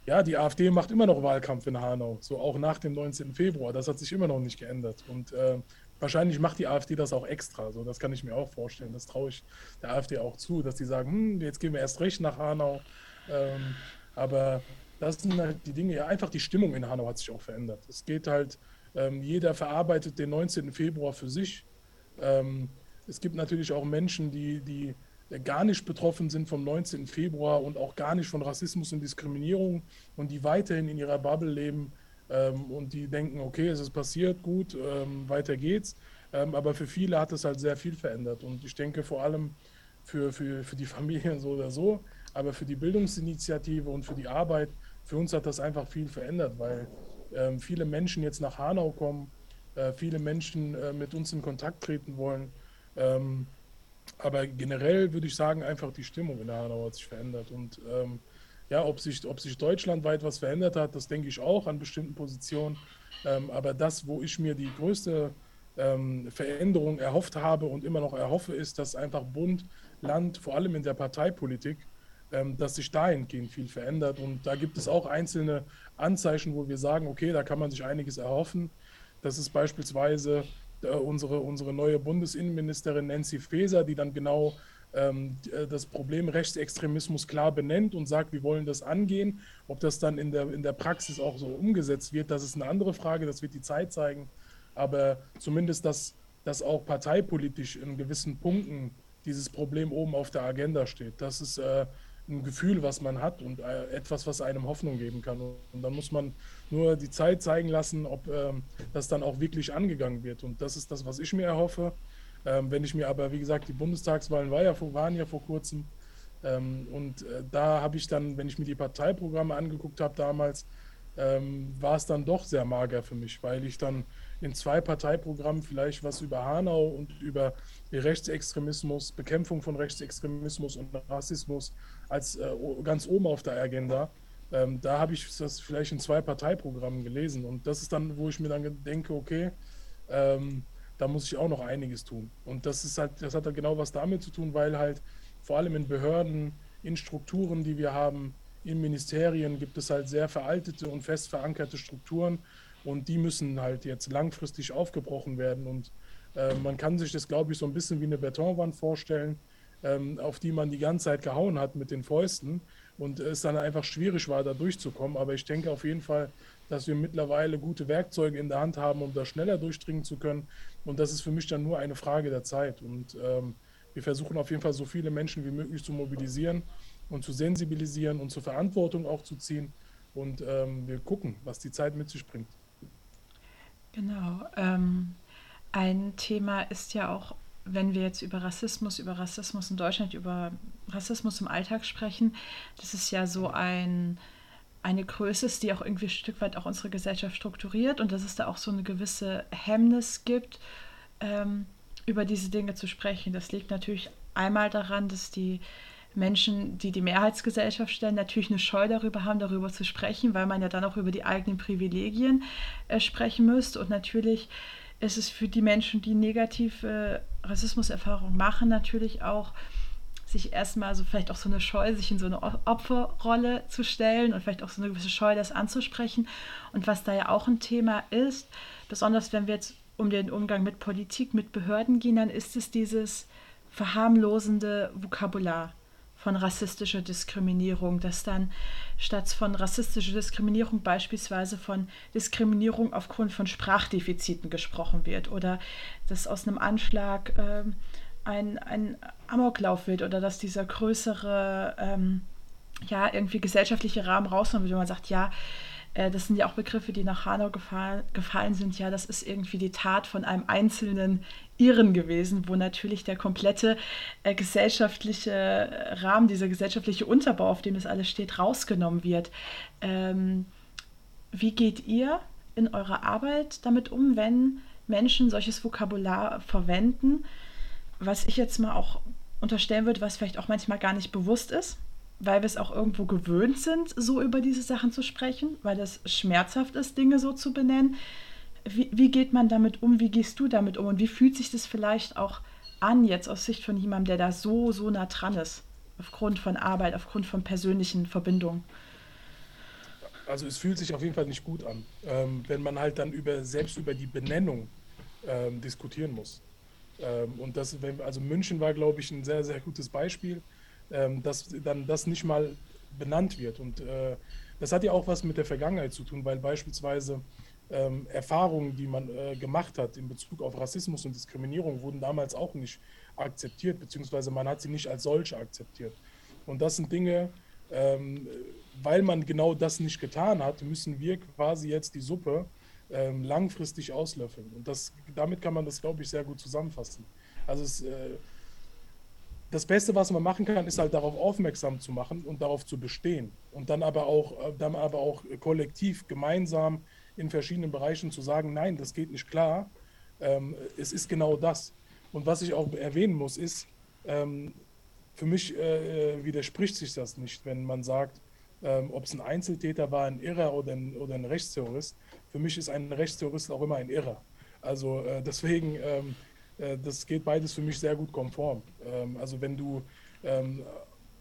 ja, die AfD macht immer noch Wahlkampf in Hanau, so auch nach dem 19. Februar. Das hat sich immer noch nicht geändert. Und äh, wahrscheinlich macht die AfD das auch extra. So, das kann ich mir auch vorstellen. Das traue ich der AfD auch zu, dass die sagen, hm, jetzt gehen wir erst recht nach Hanau. Ähm, aber das sind halt die Dinge. Ja, einfach die Stimmung in Hanau hat sich auch verändert. Es geht halt ähm, jeder verarbeitet den 19. Februar für sich. Ähm, es gibt natürlich auch Menschen, die, die gar nicht betroffen sind vom 19. Februar und auch gar nicht von Rassismus und Diskriminierung und die weiterhin in ihrer Bubble leben ähm, und die denken, okay, es ist passiert, gut, ähm, weiter geht's. Ähm, aber für viele hat es halt sehr viel verändert und ich denke vor allem für, für, für die Familien so oder so, aber für die Bildungsinitiative und für die Arbeit, für uns hat das einfach viel verändert, weil ähm, viele Menschen jetzt nach Hanau kommen, äh, viele Menschen äh, mit uns in Kontakt treten wollen. Ähm, aber generell würde ich sagen, einfach die Stimmung in Hanau hat sich verändert. Und ähm, ja, ob sich, ob sich deutschlandweit was verändert hat, das denke ich auch an bestimmten Positionen. Ähm, aber das, wo ich mir die größte ähm, Veränderung erhofft habe und immer noch erhoffe, ist, dass einfach Bund, Land, vor allem in der Parteipolitik, dass sich dahingehend viel verändert. Und da gibt es auch einzelne Anzeichen, wo wir sagen, okay, da kann man sich einiges erhoffen. Das ist beispielsweise äh, unsere, unsere neue Bundesinnenministerin Nancy Faeser, die dann genau ähm, äh, das Problem Rechtsextremismus klar benennt und sagt, wir wollen das angehen. Ob das dann in der, in der Praxis auch so umgesetzt wird, das ist eine andere Frage, das wird die Zeit zeigen. Aber zumindest, dass, dass auch parteipolitisch in gewissen Punkten dieses Problem oben auf der Agenda steht. Das ist äh, ein Gefühl, was man hat und äh, etwas, was einem Hoffnung geben kann. Und dann muss man nur die Zeit zeigen lassen, ob ähm, das dann auch wirklich angegangen wird. Und das ist das, was ich mir erhoffe. Ähm, wenn ich mir aber, wie gesagt, die Bundestagswahlen war ja vor, waren ja vor kurzem. Ähm, und äh, da habe ich dann, wenn ich mir die Parteiprogramme angeguckt habe damals, ähm, war es dann doch sehr mager für mich, weil ich dann in zwei Parteiprogrammen vielleicht was über Hanau und über Rechtsextremismus, Bekämpfung von Rechtsextremismus und Rassismus als äh, ganz oben auf der Agenda. Ähm, da habe ich das vielleicht in zwei Parteiprogrammen gelesen. Und das ist dann, wo ich mir dann denke, okay, ähm, da muss ich auch noch einiges tun. Und das ist halt, das hat halt genau was damit zu tun, weil halt vor allem in Behörden, in Strukturen, die wir haben, in Ministerien gibt es halt sehr veraltete und fest verankerte Strukturen und die müssen halt jetzt langfristig aufgebrochen werden. Und äh, man kann sich das, glaube ich, so ein bisschen wie eine Betonwand vorstellen, ähm, auf die man die ganze Zeit gehauen hat mit den Fäusten und es dann einfach schwierig war, da durchzukommen. Aber ich denke auf jeden Fall, dass wir mittlerweile gute Werkzeuge in der Hand haben, um da schneller durchdringen zu können. Und das ist für mich dann nur eine Frage der Zeit. Und ähm, wir versuchen auf jeden Fall so viele Menschen wie möglich zu mobilisieren und zu sensibilisieren und zur Verantwortung auch zu ziehen. Und ähm, wir gucken, was die Zeit mit sich bringt. Genau. Ähm, ein Thema ist ja auch, wenn wir jetzt über Rassismus, über Rassismus in Deutschland, über Rassismus im Alltag sprechen, das ist ja so ein, eine Größe ist, die auch irgendwie ein Stück weit auch unsere Gesellschaft strukturiert und dass es da auch so eine gewisse Hemmnis gibt, ähm, über diese Dinge zu sprechen. Das liegt natürlich einmal daran, dass die Menschen, die die Mehrheitsgesellschaft stellen, natürlich eine Scheu darüber haben, darüber zu sprechen, weil man ja dann auch über die eigenen Privilegien äh, sprechen müsste. Und natürlich ist es für die Menschen, die negative Rassismuserfahrungen machen, natürlich auch sich erstmal so vielleicht auch so eine Scheu, sich in so eine Opferrolle zu stellen und vielleicht auch so eine gewisse Scheu, das anzusprechen. Und was da ja auch ein Thema ist, besonders wenn wir jetzt um den Umgang mit Politik, mit Behörden gehen, dann ist es dieses verharmlosende Vokabular von rassistischer Diskriminierung, dass dann statt von rassistischer Diskriminierung beispielsweise von Diskriminierung aufgrund von Sprachdefiziten gesprochen wird oder dass aus einem Anschlag äh, ein, ein Amoklauf wird oder dass dieser größere, ähm, ja, irgendwie gesellschaftliche Rahmen rauskommt, wo man sagt, ja, äh, das sind ja auch Begriffe, die nach Hanau gefallen, gefallen sind. Ja, das ist irgendwie die Tat von einem einzelnen Iren gewesen, wo natürlich der komplette äh, gesellschaftliche Rahmen, dieser gesellschaftliche Unterbau, auf dem das alles steht, rausgenommen wird. Ähm, wie geht ihr in eurer Arbeit damit um, wenn Menschen solches Vokabular verwenden, was ich jetzt mal auch unterstellen würde, was vielleicht auch manchmal gar nicht bewusst ist? Weil wir es auch irgendwo gewöhnt sind, so über diese Sachen zu sprechen, weil es schmerzhaft ist, Dinge so zu benennen. Wie, wie geht man damit um? Wie gehst du damit um? Und wie fühlt sich das vielleicht auch an, jetzt aus Sicht von jemandem, der da so, so nah dran ist? Aufgrund von Arbeit, aufgrund von persönlichen Verbindungen. Also es fühlt sich auf jeden Fall nicht gut an, ähm, wenn man halt dann über, selbst über die Benennung ähm, diskutieren muss. Ähm, und das, also München war, glaube ich, ein sehr, sehr gutes Beispiel ähm, dass dann das nicht mal benannt wird. Und äh, das hat ja auch was mit der Vergangenheit zu tun, weil beispielsweise ähm, Erfahrungen, die man äh, gemacht hat in Bezug auf Rassismus und Diskriminierung, wurden damals auch nicht akzeptiert, beziehungsweise man hat sie nicht als solche akzeptiert. Und das sind Dinge, ähm, weil man genau das nicht getan hat, müssen wir quasi jetzt die Suppe ähm, langfristig auslöffeln. Und das, damit kann man das, glaube ich, sehr gut zusammenfassen. Also es, äh, das Beste, was man machen kann, ist halt darauf aufmerksam zu machen und darauf zu bestehen. Und dann aber auch, äh, dann aber auch kollektiv, gemeinsam in verschiedenen Bereichen zu sagen, nein, das geht nicht klar. Ähm, es ist genau das. Und was ich auch erwähnen muss, ist, ähm, für mich äh, widerspricht sich das nicht, wenn man sagt, ähm, ob es ein Einzeltäter war, ein Irrer oder ein, oder ein Rechtsterrorist. Für mich ist ein Rechtsterrorist auch immer ein Irrer. Also äh, deswegen ähm, äh, das geht beides für mich sehr gut konform. Ähm, also wenn du ähm,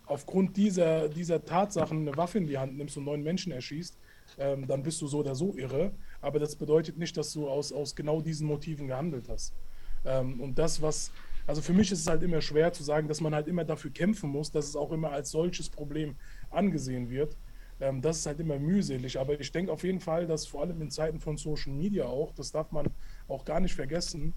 aufgrund dieser, dieser Tatsachen eine Waffe in die Hand nimmst und neun Menschen erschießt, ähm, dann bist du so oder so irre. Aber das bedeutet nicht, dass du aus, aus genau diesen Motiven gehandelt hast. und das, was, also für mich ist es halt immer schwer zu sagen, dass man halt immer dafür kämpfen muss, dass es auch immer als solches Problem angesehen wird. das ist halt immer mühselig. Aber ich denke auf jeden Fall, dass vor allem in Zeiten von Social Media auch, das darf man auch gar nicht vergessen,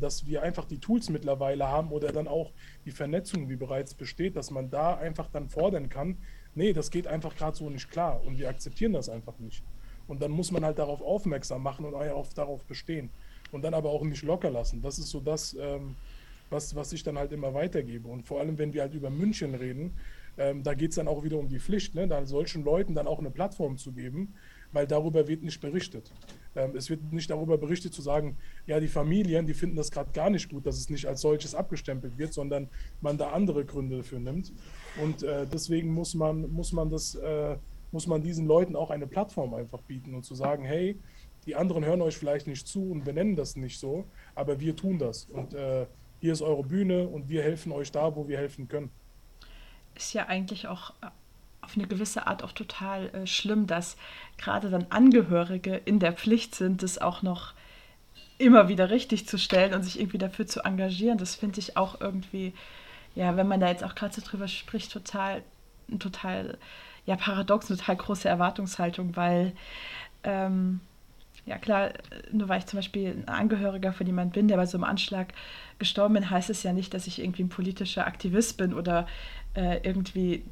dass wir einfach die Tools mittlerweile haben oder dann auch die Vernetzung, die bereits besteht, dass man da einfach dann fordern kann, nee, das geht einfach gerade so nicht klar und wir akzeptieren das einfach nicht. Und dann muss man halt darauf aufmerksam machen und auch darauf bestehen und dann aber auch nicht locker lassen. Das ist so das, ähm, was, was ich dann halt immer weitergebe. Und vor allem, wenn wir halt über München reden, ähm, da geht es dann auch wieder um die Pflicht, ne? da solchen Leuten dann auch eine Plattform zu geben, weil darüber wird nicht berichtet. Ähm, es wird nicht darüber berichtet zu sagen, ja, die Familien, die finden das gerade gar nicht gut, dass es nicht als solches abgestempelt wird, sondern man da andere Gründe dafür nimmt. Und äh, deswegen muss man, muss man das, äh, muss man diesen Leuten auch eine Plattform einfach bieten und zu sagen, hey, die anderen hören euch vielleicht nicht zu und benennen das nicht so, aber wir tun das. Und äh, hier ist eure Bühne und wir helfen euch da, wo wir helfen können. Ist ja eigentlich auch auf eine gewisse Art auch total äh, schlimm, dass gerade dann Angehörige in der Pflicht sind, das auch noch immer wieder richtig zu stellen und sich irgendwie dafür zu engagieren. Das finde ich auch irgendwie, ja, wenn man da jetzt auch gerade so drüber spricht, total, total, ja, paradox, total große Erwartungshaltung, weil, ähm, ja klar, nur weil ich zum Beispiel ein Angehöriger von jemandem bin, der bei so einem Anschlag gestorben bin, heißt es ja nicht, dass ich irgendwie ein politischer Aktivist bin oder äh, irgendwie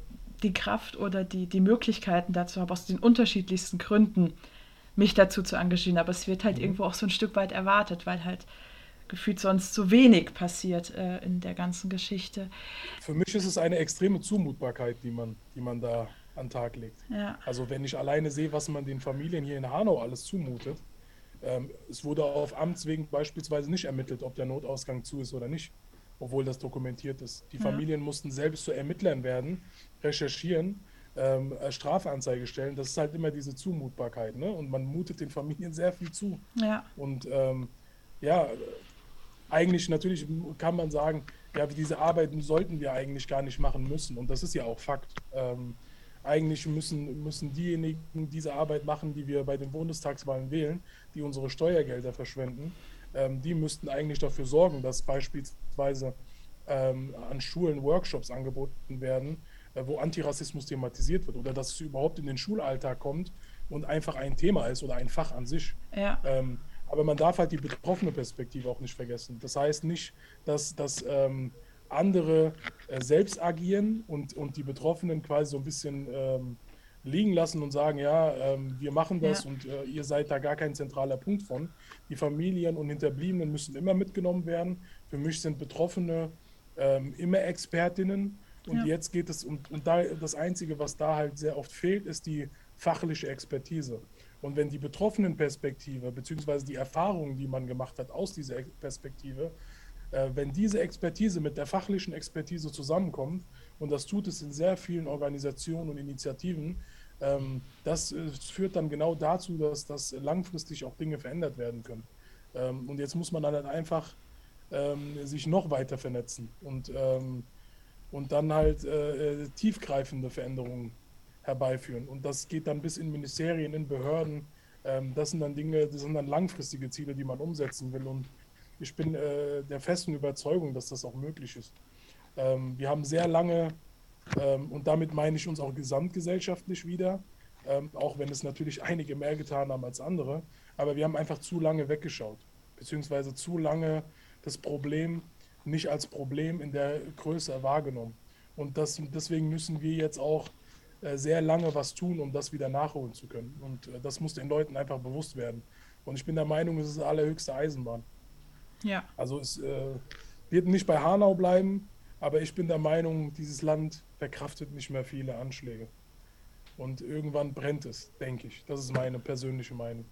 die Kraft oder die, die Möglichkeiten dazu habe, aus den unterschiedlichsten Gründen mich dazu zu engagieren. Aber es wird halt mhm. irgendwo auch so ein Stück weit erwartet, weil halt gefühlt sonst so wenig passiert äh, in der ganzen Geschichte. Für mich ist es eine extreme Zumutbarkeit, die man, die man da an den Tag legt. Ja. Also wenn ich alleine sehe, was man den Familien hier in Hanau alles zumutet, ähm, es wurde auf Amts wegen beispielsweise nicht ermittelt, ob der Notausgang zu ist oder nicht obwohl das dokumentiert ist. Die Familien ja. mussten selbst zu Ermittlern werden, recherchieren, ähm, Strafanzeige stellen. Das ist halt immer diese Zumutbarkeit. Ne? Und man mutet den Familien sehr viel zu. Ja. Und ähm, ja, eigentlich natürlich kann man sagen, ja, diese Arbeit sollten wir eigentlich gar nicht machen müssen. Und das ist ja auch Fakt. Ähm, eigentlich müssen, müssen diejenigen diese Arbeit machen, die wir bei den Bundestagswahlen wählen, die unsere Steuergelder verschwenden ähm, die müssten eigentlich dafür sorgen, dass beispielsweise ähm, an Schulen Workshops angeboten werden, äh, wo Antirassismus thematisiert wird oder dass es überhaupt in den Schulalltag kommt und einfach ein Thema ist oder ein Fach an sich. Ja. Ähm, aber man darf halt die betroffene Perspektive auch nicht vergessen. Das heißt nicht, dass, dass ähm, andere äh, selbst agieren und, und die Betroffenen quasi so ein bisschen ähm, liegen lassen und sagen, ja, ähm, wir machen das ja. und äh, ihr seid da gar kein zentraler Punkt von. Die Familien und Hinterbliebenen müssen immer mitgenommen werden. Für mich sind Betroffene ähm, immer Expertinnen. Und ja. jetzt geht es um, und da das Einzige, was da halt sehr oft fehlt, ist die fachliche Expertise. Und wenn die Betroffenenperspektive, beziehungsweise die Erfahrungen, die man gemacht hat aus dieser Perspektive, äh, wenn diese Expertise mit der fachlichen Expertise zusammenkommt, und das tut es in sehr vielen Organisationen und Initiativen, ähm, das äh, führt dann genau dazu, dass, dass langfristig auch Dinge verändert werden können. Ähm, und jetzt muss man dann halt einfach ähm, sich noch weiter vernetzen und, ähm, und dann halt äh, äh, tiefgreifende Veränderungen herbeiführen. Und das geht dann bis in Ministerien, in Behörden. Ähm, das sind dann Dinge, das sind dann langfristige Ziele, die man umsetzen will. Und ich bin äh, der festen Überzeugung, dass das auch möglich ist. Ähm, wir haben sehr lange ähm, und damit meine ich uns auch gesamtgesellschaftlich wieder, ähm, auch wenn es natürlich einige mehr getan haben als andere. Aber wir haben einfach zu lange weggeschaut, beziehungsweise zu lange das Problem nicht als Problem in der Größe wahrgenommen. Und das, deswegen müssen wir jetzt auch äh, sehr lange was tun, um das wieder nachholen zu können. Und äh, das muss den Leuten einfach bewusst werden. Und ich bin der Meinung, es ist allerhöchste Eisenbahn. Ja. Also es äh, wird nicht bei Hanau bleiben, aber ich bin der Meinung, dieses Land verkraftet nicht mehr viele Anschläge. Und irgendwann brennt es, denke ich. Das ist meine persönliche Meinung.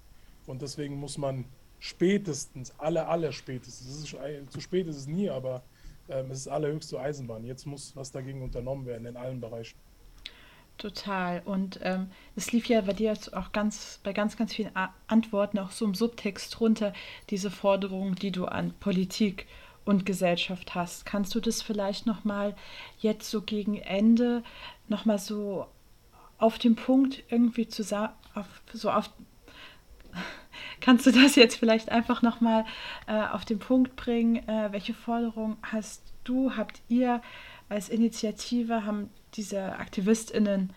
Und deswegen muss man spätestens, alle, alle spätestens, ist, zu spät ist es nie, aber ähm, es ist allerhöchste Eisenbahn. Jetzt muss was dagegen unternommen werden in allen Bereichen. Total. Und ähm, es lief ja bei dir jetzt auch ganz, bei ganz, ganz vielen A Antworten auch so im Subtext runter, diese Forderung, die du an Politik und Gesellschaft hast. Kannst du das vielleicht noch mal jetzt so gegen Ende noch mal so auf den Punkt irgendwie zusammen auf, so auf Kannst du das jetzt vielleicht einfach noch mal äh, auf den Punkt bringen? Äh, welche Forderung hast du, habt ihr als Initiative, haben diese AktivistInnen,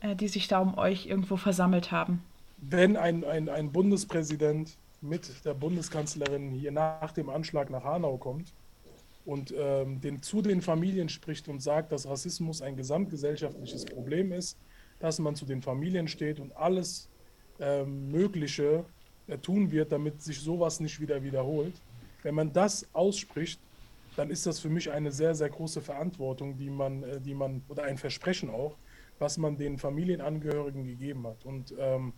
äh, die sich da um euch irgendwo versammelt haben? Wenn ein, ein, ein Bundespräsident mit der Bundeskanzlerin hier nach dem Anschlag nach Hanau kommt und ähm, den, zu den Familien spricht und sagt, dass Rassismus ein gesamtgesellschaftliches Problem ist, dass man zu den Familien steht und alles ähm, Mögliche tun wird, damit sich sowas nicht wieder wiederholt. Wenn man das ausspricht, dann ist das für mich eine sehr, sehr große Verantwortung, die man, äh, die man, oder ein Versprechen auch, was man den Familienangehörigen gegeben hat. Und ähm,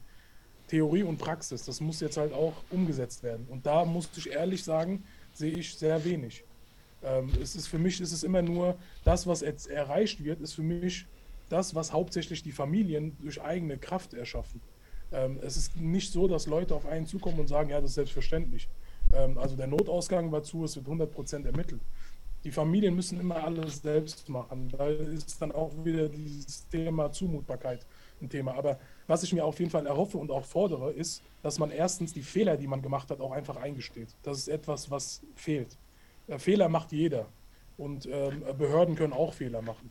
Theorie und Praxis, das muss jetzt halt auch umgesetzt werden. Und da muss ich ehrlich sagen, sehe ich sehr wenig. Ähm, es ist für mich ist es immer nur das, was jetzt erreicht wird, ist für mich das, was hauptsächlich die Familien durch eigene Kraft erschaffen. Ähm, es ist nicht so, dass Leute auf einen zukommen und sagen, ja, das ist selbstverständlich. Ähm, also der Notausgang war zu, es wird 100 Prozent ermittelt. Die Familien müssen immer alles selbst machen. Da ist dann auch wieder dieses Thema Zumutbarkeit ein Thema. Aber was ich mir auf jeden Fall erhoffe und auch fordere, ist, dass man erstens die Fehler, die man gemacht hat, auch einfach eingesteht. Das ist etwas, was fehlt. Äh, Fehler macht jeder. Und ähm, Behörden können auch Fehler machen.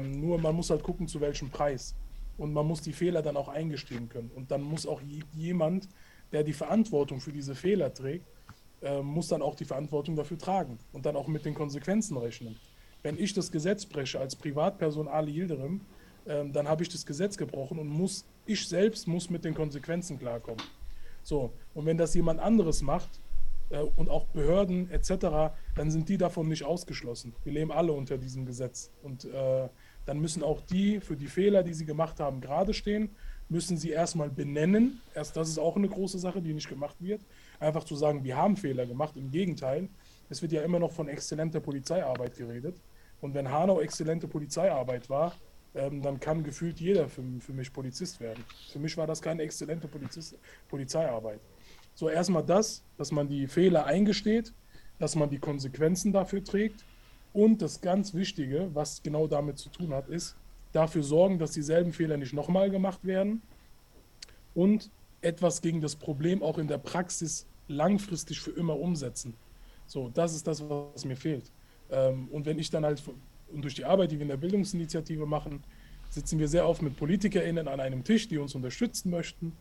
Nur man muss halt gucken, zu welchem Preis. Und man muss die Fehler dann auch eingestehen können. Und dann muss auch jemand, der die Verantwortung für diese Fehler trägt, äh, muss dann auch die Verantwortung dafür tragen und dann auch mit den Konsequenzen rechnen. Wenn ich das Gesetz breche als Privatperson Ali Yildirim, äh, dann habe ich das Gesetz gebrochen und muss, ich selbst muss mit den Konsequenzen klarkommen. So, und wenn das jemand anderes macht, äh, und auch Behörden etc., dann sind die davon nicht ausgeschlossen. Wir leben alle unter diesem Gesetz. Und äh, dann müssen auch die für die Fehler, die sie gemacht haben, gerade stehen, müssen sie erstmal benennen. Erst das ist auch eine große Sache, die nicht gemacht wird. Einfach zu sagen, wir haben Fehler gemacht. Im Gegenteil, es wird ja immer noch von exzellenter Polizeiarbeit geredet. Und wenn Hanau exzellente Polizeiarbeit war, ähm, dann kann gefühlt jeder für, für mich Polizist werden. Für mich war das keine exzellente Polizist, Polizeiarbeit. So erstmal das, dass man die Fehler eingesteht, dass man die Konsequenzen dafür trägt und das ganz Wichtige, was genau damit zu tun hat, ist dafür sorgen, dass dieselben Fehler nicht nochmal gemacht werden und etwas gegen das Problem auch in der Praxis langfristig für immer umsetzen. So, das ist das, was mir fehlt. Ähm, und wenn ich dann halt, und durch die Arbeit, die wir in der Bildungsinitiative machen, sitzen wir sehr oft mit PolitikerInnen an einem Tisch, die uns unterstützen möchten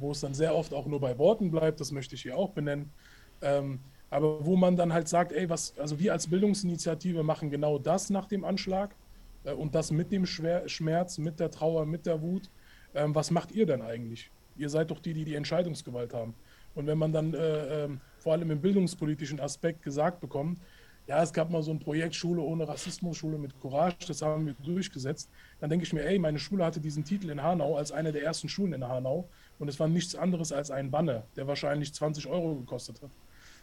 wo es dann sehr oft auch nur bei Worten bleibt, das möchte ich hier auch benennen. Aber wo man dann halt sagt, ey, was, also wir als Bildungsinitiative machen genau das nach dem Anschlag äh, und das mit dem Schwer Schmerz, mit der Trauer, mit der Wut. Ähm, was macht ihr denn eigentlich? Ihr seid doch die, die die Entscheidungsgewalt haben. Und wenn man dann äh, äh, vor allem im bildungspolitischen Aspekt gesagt bekommt, ja, es gab mal so ein Projekt Schule ohne Rassismus, Schule mit Courage, das haben wir durchgesetzt. Dann denke ich mir, ey, meine Schule hatte diesen Titel in Hanau als eine der ersten Schulen in Hanau und es war nichts anderes als ein Banner, der wahrscheinlich 20 Euro gekostet hat.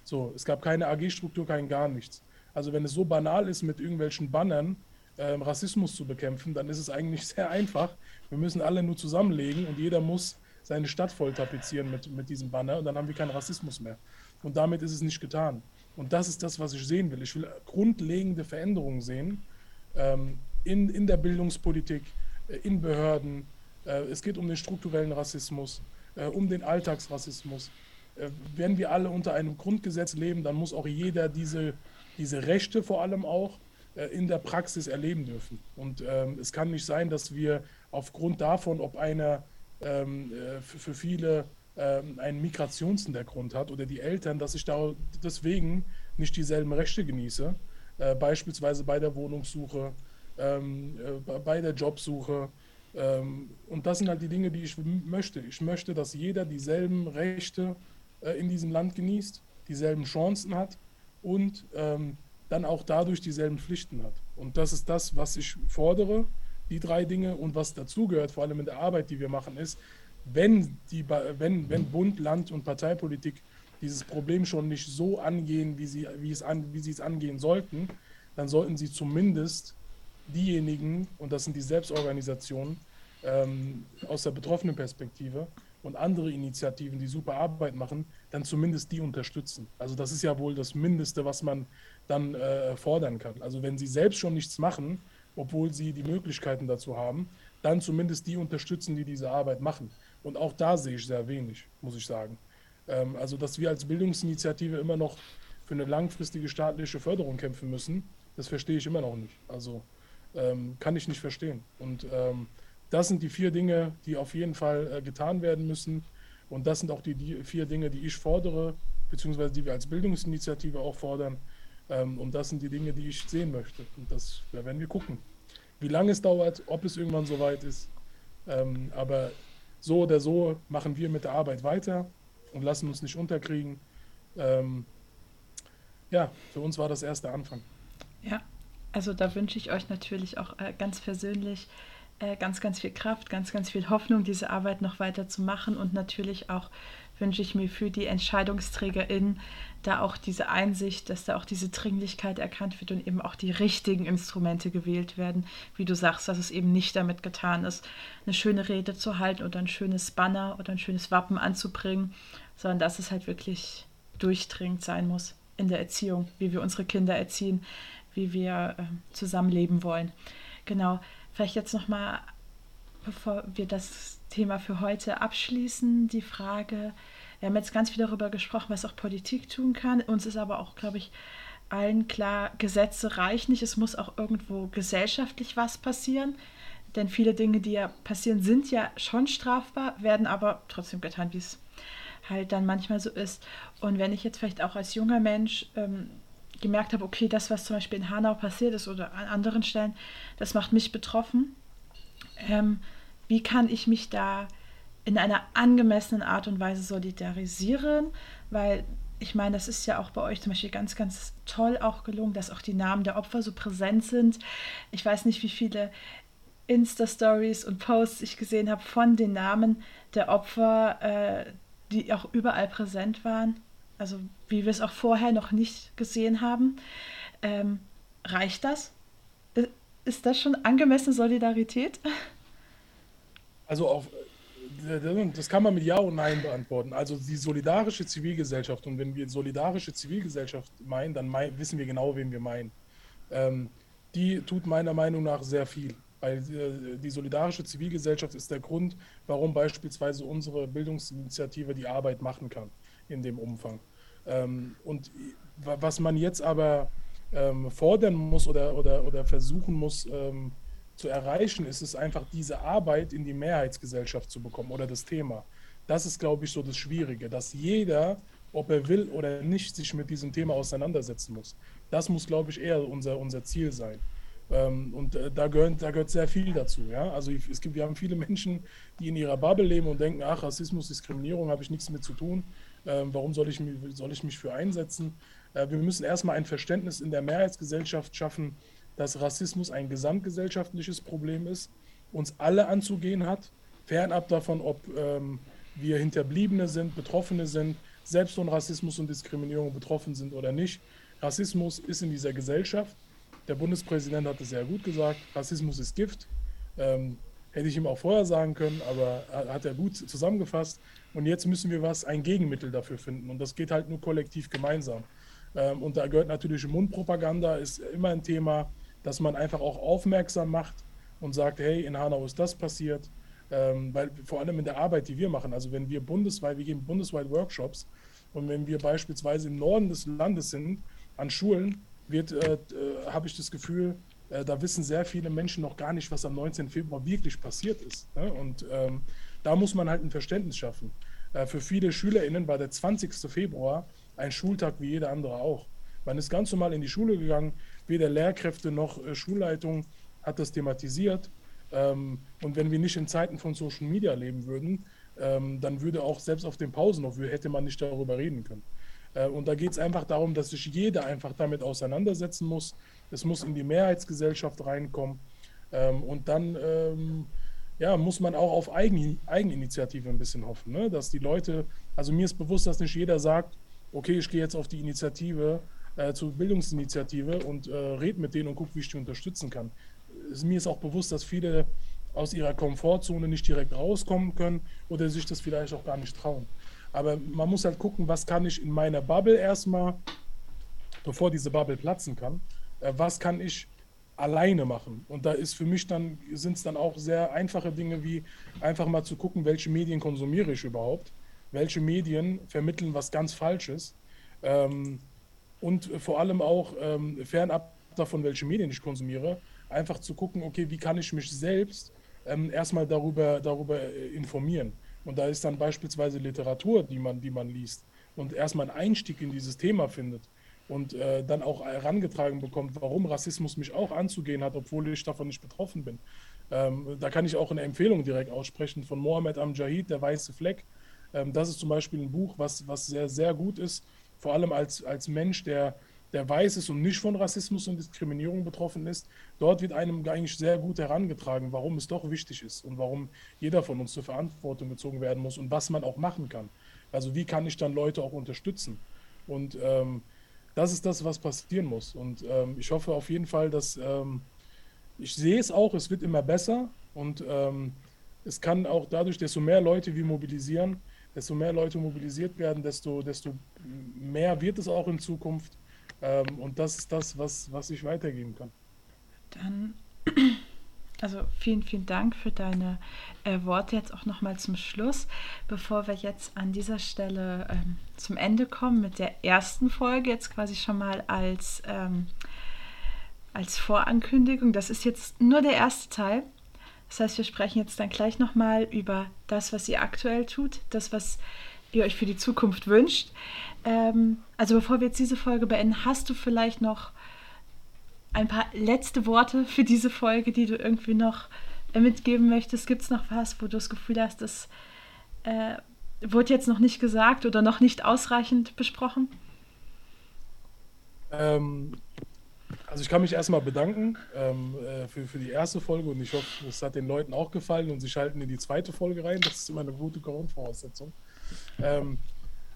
So, es gab keine AG-Struktur, kein gar nichts. Also wenn es so banal ist, mit irgendwelchen Bannern äh, Rassismus zu bekämpfen, dann ist es eigentlich sehr einfach. Wir müssen alle nur zusammenlegen und jeder muss seine Stadt voll tapezieren mit, mit diesem Banner und dann haben wir keinen Rassismus mehr. Und damit ist es nicht getan. Und das ist das, was ich sehen will. Ich will grundlegende Veränderungen sehen ähm, in, in der Bildungspolitik, äh, in Behörden. Äh, es geht um den strukturellen Rassismus, äh, um den Alltagsrassismus. Äh, wenn wir alle unter einem Grundgesetz leben, dann muss auch jeder diese, diese Rechte vor allem auch äh, in der Praxis erleben dürfen. Und ähm, es kann nicht sein, dass wir aufgrund davon, ob einer ähm, äh, für, viele ähm, einen Migrationshintergrund hat oder die Eltern, dass ich da deswegen nicht dieselben Rechte genieße, äh, beispielsweise bei der Wohnungssuche, ähm, äh, bei der Jobsuche. Ähm, und das sind halt die Dinge, die ich möchte. Ich möchte, dass jeder dieselben Rechte äh, in diesem Land genießt, dieselben Chancen hat und ähm, dann auch dadurch dieselben Pflichten hat. Und das ist das, was ich fordere, die drei Dinge. Und was dazugehört, vor allem in der Arbeit, die wir machen, ist, wenn, die, wenn, wenn Bund, Land und Parteipolitik dieses Problem schon nicht so angehen, wie sie, wie, es an, wie sie es angehen sollten, dann sollten sie zumindest diejenigen, und das sind die Selbstorganisationen ähm, aus der betroffenen Perspektive und andere Initiativen, die super Arbeit machen, dann zumindest die unterstützen. Also das ist ja wohl das Mindeste, was man dann äh, fordern kann. Also wenn sie selbst schon nichts machen, obwohl sie die Möglichkeiten dazu haben, dann zumindest die unterstützen, die diese Arbeit machen. Und auch da sehe ich sehr wenig, muss ich sagen. Ähm, also, dass wir als Bildungsinitiative immer noch für eine langfristige staatliche Förderung kämpfen müssen, das verstehe ich immer noch nicht. Also ähm, kann ich nicht verstehen. Und ähm, das sind die vier Dinge, die auf jeden Fall äh, getan werden müssen. Und das sind auch die, vier Dinge, die ich fordere, beziehungsweise die wir als Bildungsinitiative auch fordern. Ähm, und das sind die Dinge, die ich sehen möchte. Und das da werden wir gucken. Wie lange es dauert, ob es irgendwann soweit ist. Ähm, aber so oder so machen wir mit der Arbeit weiter und lassen uns nicht unterkriegen. Ähm, ja, für uns war das erst der Anfang. Ja, also da wünsche ich euch natürlich auch äh, ganz persönlich ganz, ganz viel Kraft, ganz, ganz viel Hoffnung, diese Arbeit noch weiter zu machen und natürlich auch wünsche ich mir für die EntscheidungsträgerInnen da auch diese Einsicht, dass da auch diese Dringlichkeit erkannt wird und eben auch die richtigen Instrumente gewählt werden. Wie du sagst, dass es eben nicht damit getan ist, eine schöne Rede zu halten oder ein schönes Banner oder ein schönes Wappen anzubringen, sondern dass es halt wirklich durchdringend sein muss in der Erziehung, wie wir unsere Kinder erziehen, wie wir äh, zusammenleben wollen. Genau. Vielleicht jetzt nochmal, bevor wir das Thema für heute abschließen, die Frage, wir haben jetzt ganz viel darüber gesprochen, was auch Politik tun kann. Uns ist aber auch, glaube ich, allen klar, Gesetze reichen nicht. Es muss auch irgendwo gesellschaftlich was passieren. Denn viele Dinge, die ja passieren, sind ja schon strafbar, werden aber trotzdem getan, wie es halt dann manchmal so ist. Und wenn ich jetzt vielleicht auch als junger Mensch ähm, gemerkt habe, okay, das, was zum Beispiel in Hanau passiert ist oder an anderen Stellen, das macht mich betroffen. Ähm, wie kann ich mich da in einer angemessenen Art und Weise solidarisieren, weil ich meine, das ist ja auch bei euch zum Beispiel ganz, ganz toll auch gelungen, dass auch die Namen der Opfer so präsent sind. Ich weiß nicht, wie viele Insta-Stories und Posts ich gesehen habe von den Namen der Opfer, äh, die auch überall präsent waren. Also wie wir es auch vorher noch nicht gesehen haben. Ähm, reicht das? Ist das schon angemessene Solidarität? Also auf, das kann man mit Ja und Nein beantworten. Also die solidarische Zivilgesellschaft, und wenn wir solidarische Zivilgesellschaft meinen, dann mein, wissen wir genau, wen wir meinen. Ähm, die tut meiner Meinung nach sehr viel. Weil äh, die solidarische Zivilgesellschaft ist der Grund, warum beispielsweise unsere Bildungsinitiative die Arbeit machen kann in dem Umfang. Ähm, und was man jetzt aber ähm, fordern muss oder, oder, oder versuchen muss, ähm, zu erreichen, ist es einfach, diese Arbeit in die Mehrheitsgesellschaft zu bekommen oder das Thema. Das ist, glaube ich, so das Schwierige, dass jeder, ob er will oder nicht, sich mit diesem Thema auseinandersetzen muss. Das muss, glaube ich, eher unser, unser Ziel sein. Ähm, und äh, da, gehört, da gehört sehr viel dazu. Ja? Also es gibt, wir haben viele Menschen, die in ihrer Bubble leben und denken, ach, Rassismus, Diskriminierung habe ich nichts mit zu tun. Ähm, warum soll ich, soll ich mich für einsetzen? Äh, wir müssen erstmal ein Verständnis in der Mehrheitsgesellschaft schaffen, dass Rassismus ein gesamtgesellschaftliches Problem ist, uns alle anzugehen hat, fernab davon, ob ähm, wir Hinterbliebene sind, Betroffene sind, selbst von Rassismus und Diskriminierung betroffen sind oder nicht. Rassismus ist in dieser Gesellschaft. Der Bundespräsident hat es sehr gut gesagt, Rassismus ist Gift. Ähm, hätte ich ihm auch vorher sagen können, aber hat er gut zusammengefasst. Und jetzt müssen wir was, ein Gegenmittel dafür finden. Und das geht halt nur kollektiv gemeinsam. Ähm, und da gehört natürlich Mundpropaganda, ist immer ein Thema dass man einfach auch aufmerksam macht und sagt, hey, in Hanau ist das passiert. Ähm, weil vor allem in der Arbeit, die wir machen, also wenn wir bundesweit, wir geben bundesweit Workshops und wenn wir beispielsweise im Norden des Landes sind, an Schulen, wird, äh, äh, habe ich das Gefühl, äh, da wissen sehr viele Menschen noch gar nicht, was am 19. Februar wirklich passiert ist. Ne? Und ähm, da muss man halt ein Verständnis schaffen. Äh, für viele SchülerInnen war der 20. Februar ein Schultag wie jeder andere auch. Man ist ganz normal in die Schule gegangen, weder Lehrkräfte noch äh, Schulleitung hat das thematisiert. Ähm, und wenn wir nicht in Zeiten von Social Media leben würden, ähm, dann würde auch selbst auf den Pausen noch, hätte man nicht darüber reden können. Äh, und da geht es einfach darum, dass sich jeder einfach damit auseinandersetzen muss. Es muss in die Mehrheitsgesellschaft reinkommen. Ähm, und dann ähm, ja, muss man auch auf Eigen, Eigeninitiative ein bisschen hoffen, ne? dass die Leute, also mir ist bewusst, dass nicht jeder sagt, okay, ich gehe jetzt auf die Initiative äh, zur Bildungsinitiative und äh, rede mit denen und gucke, wie ich die unterstützen kann. Es, mir ist auch bewusst, dass viele aus ihrer Komfortzone nicht direkt rauskommen können oder sich das vielleicht auch gar nicht trauen. Aber man muss halt gucken, was kann ich in meiner Bubble erstmal, bevor diese Bubble platzen kann, was kann ich alleine machen. Und da ist für mich dann, sind es dann auch sehr einfache Dinge wie einfach mal zu gucken, welche Medien konsumiere ich überhaupt, welche Medien vermitteln was ganz Falsches. Ähm, und vor allem auch ähm, fernab davon, welche Medien ich konsumiere, einfach zu gucken, okay, wie kann ich mich selbst ähm, erstmal darüber, darüber äh, informieren. Und da ist dann beispielsweise Literatur, die man, die man liest und erstmal einen Einstieg in dieses Thema findet und äh, dann auch herangetragen bekommt, warum Rassismus mich auch anzugehen hat, obwohl ich davon nicht betroffen bin. Ähm, da kann ich auch eine Empfehlung direkt aussprechen von Mohammed Amjahid, Der Weiße Fleck. Ähm, das ist zum Beispiel ein Buch, was, was sehr, sehr gut ist, vor allem als, als Mensch, der der weiß ist und nicht von Rassismus und Diskriminierung betroffen ist, dort wird einem eigentlich sehr gut herangetragen, warum es doch wichtig ist und warum jeder von uns zur Verantwortung gezogen werden muss und was man auch machen kann. Also wie kann ich dann Leute auch unterstützen? Und ähm, das ist das, was passieren muss. Und ähm, ich hoffe auf jeden Fall, dass ähm, ich sehe es auch, es wird immer besser und ähm, es kann auch dadurch, desto mehr Leute wir mobilisieren, desto mehr Leute mobilisiert werden, desto, desto mehr wird es auch in Zukunft. Ähm, und das ist das, was, was ich weitergeben kann. Dann, also vielen, vielen Dank für deine äh, Worte jetzt auch nochmal zum Schluss. Bevor wir jetzt an dieser Stelle ähm, zum Ende kommen mit der ersten Folge, jetzt quasi schon mal als, ähm, als Vorankündigung. Das ist jetzt nur der erste Teil. Das heißt, wir sprechen jetzt dann gleich nochmal über das, was ihr aktuell tut, das, was ihr euch für die Zukunft wünscht. Ähm, also bevor wir jetzt diese Folge beenden, hast du vielleicht noch ein paar letzte Worte für diese Folge, die du irgendwie noch mitgeben möchtest? Gibt es noch was, wo du das Gefühl hast, das äh, wurde jetzt noch nicht gesagt oder noch nicht ausreichend besprochen? Ähm, also ich kann mich erstmal bedanken ähm, äh, für, für die erste Folge und ich hoffe, es hat den Leuten auch gefallen und sie schalten in die zweite Folge rein. Das ist immer eine gute Grundvoraussetzung. Ähm,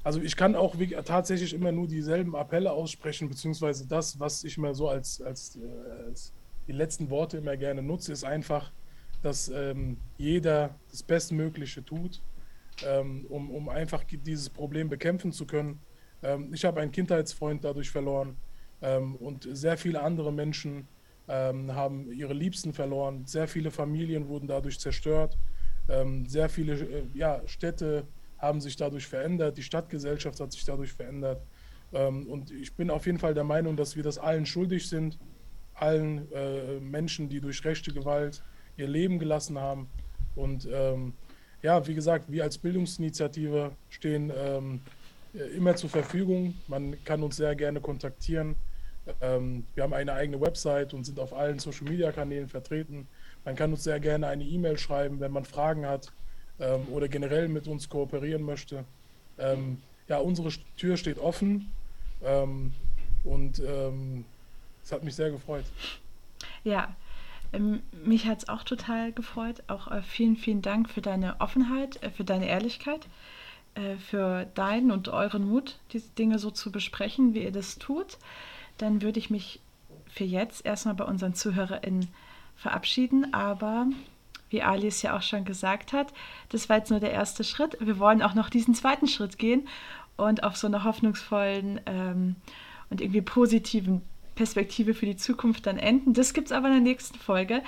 also ich kann auch tatsächlich immer nur dieselben Appelle aussprechen, beziehungsweise das, was ich immer so als, als, äh, als die letzten Worte immer gerne nutze, ist einfach, dass ähm, jeder das Bestmögliche tut, ähm, um, um einfach dieses Problem bekämpfen zu können. Ähm, ich habe einen Kindheitsfreund dadurch verloren ähm, und sehr viele andere Menschen ähm, haben ihre Liebsten verloren. Sehr viele Familien wurden dadurch zerstört. Ähm, sehr viele äh, ja, Städte haben sich dadurch verändert, die Stadtgesellschaft hat sich dadurch verändert. Ähm, und ich bin auf jeden Fall der Meinung, dass wir das allen schuldig sind, allen äh, Menschen, die durch rechte Gewalt ihr Leben gelassen haben. Und ähm, ja, wie gesagt, wir als Bildungsinitiative stehen ähm, immer zur Verfügung. Man kann uns sehr gerne kontaktieren. Wir haben eine eigene Website und sind auf allen Social-Media-Kanälen vertreten. Man kann uns sehr gerne eine E-Mail schreiben, wenn man Fragen hat ähm, oder generell mit uns kooperieren möchte. Ähm, ja, unsere Tür steht offen ähm, und ähm, es hat mich sehr gefreut. Ja, ähm, mich hat es auch total gefreut. Auch äh, vielen, vielen Dank für deine Offenheit, äh, für deine Ehrlichkeit, äh, für deinen und euren Mut, diese Dinge so zu besprechen, wie ihr das tut. Dann würde ich mich für jetzt erstmal bei unseren ZuhörerInnen verabschieden, aber wie Ali es ja auch schon gesagt hat, das war jetzt nur der erste Schritt. Wir wollen auch noch diesen zweiten Schritt gehen und auf so einer hoffnungsvollen ähm, und irgendwie positiven Perspektive für die Zukunft dann enden. Das gibt es aber in der nächsten Folge.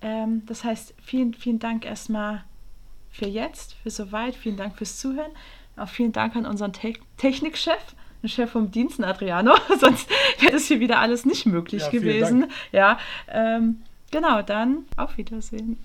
Ähm, das heißt, vielen, vielen Dank erstmal für jetzt, für soweit. Vielen Dank fürs Zuhören. Auch vielen Dank an unseren Te Technikchef, den Chef vom Dienst, Adriano. Sonst wäre das hier wieder alles nicht möglich ja, gewesen. Ja, ähm, genau, dann auf Wiedersehen.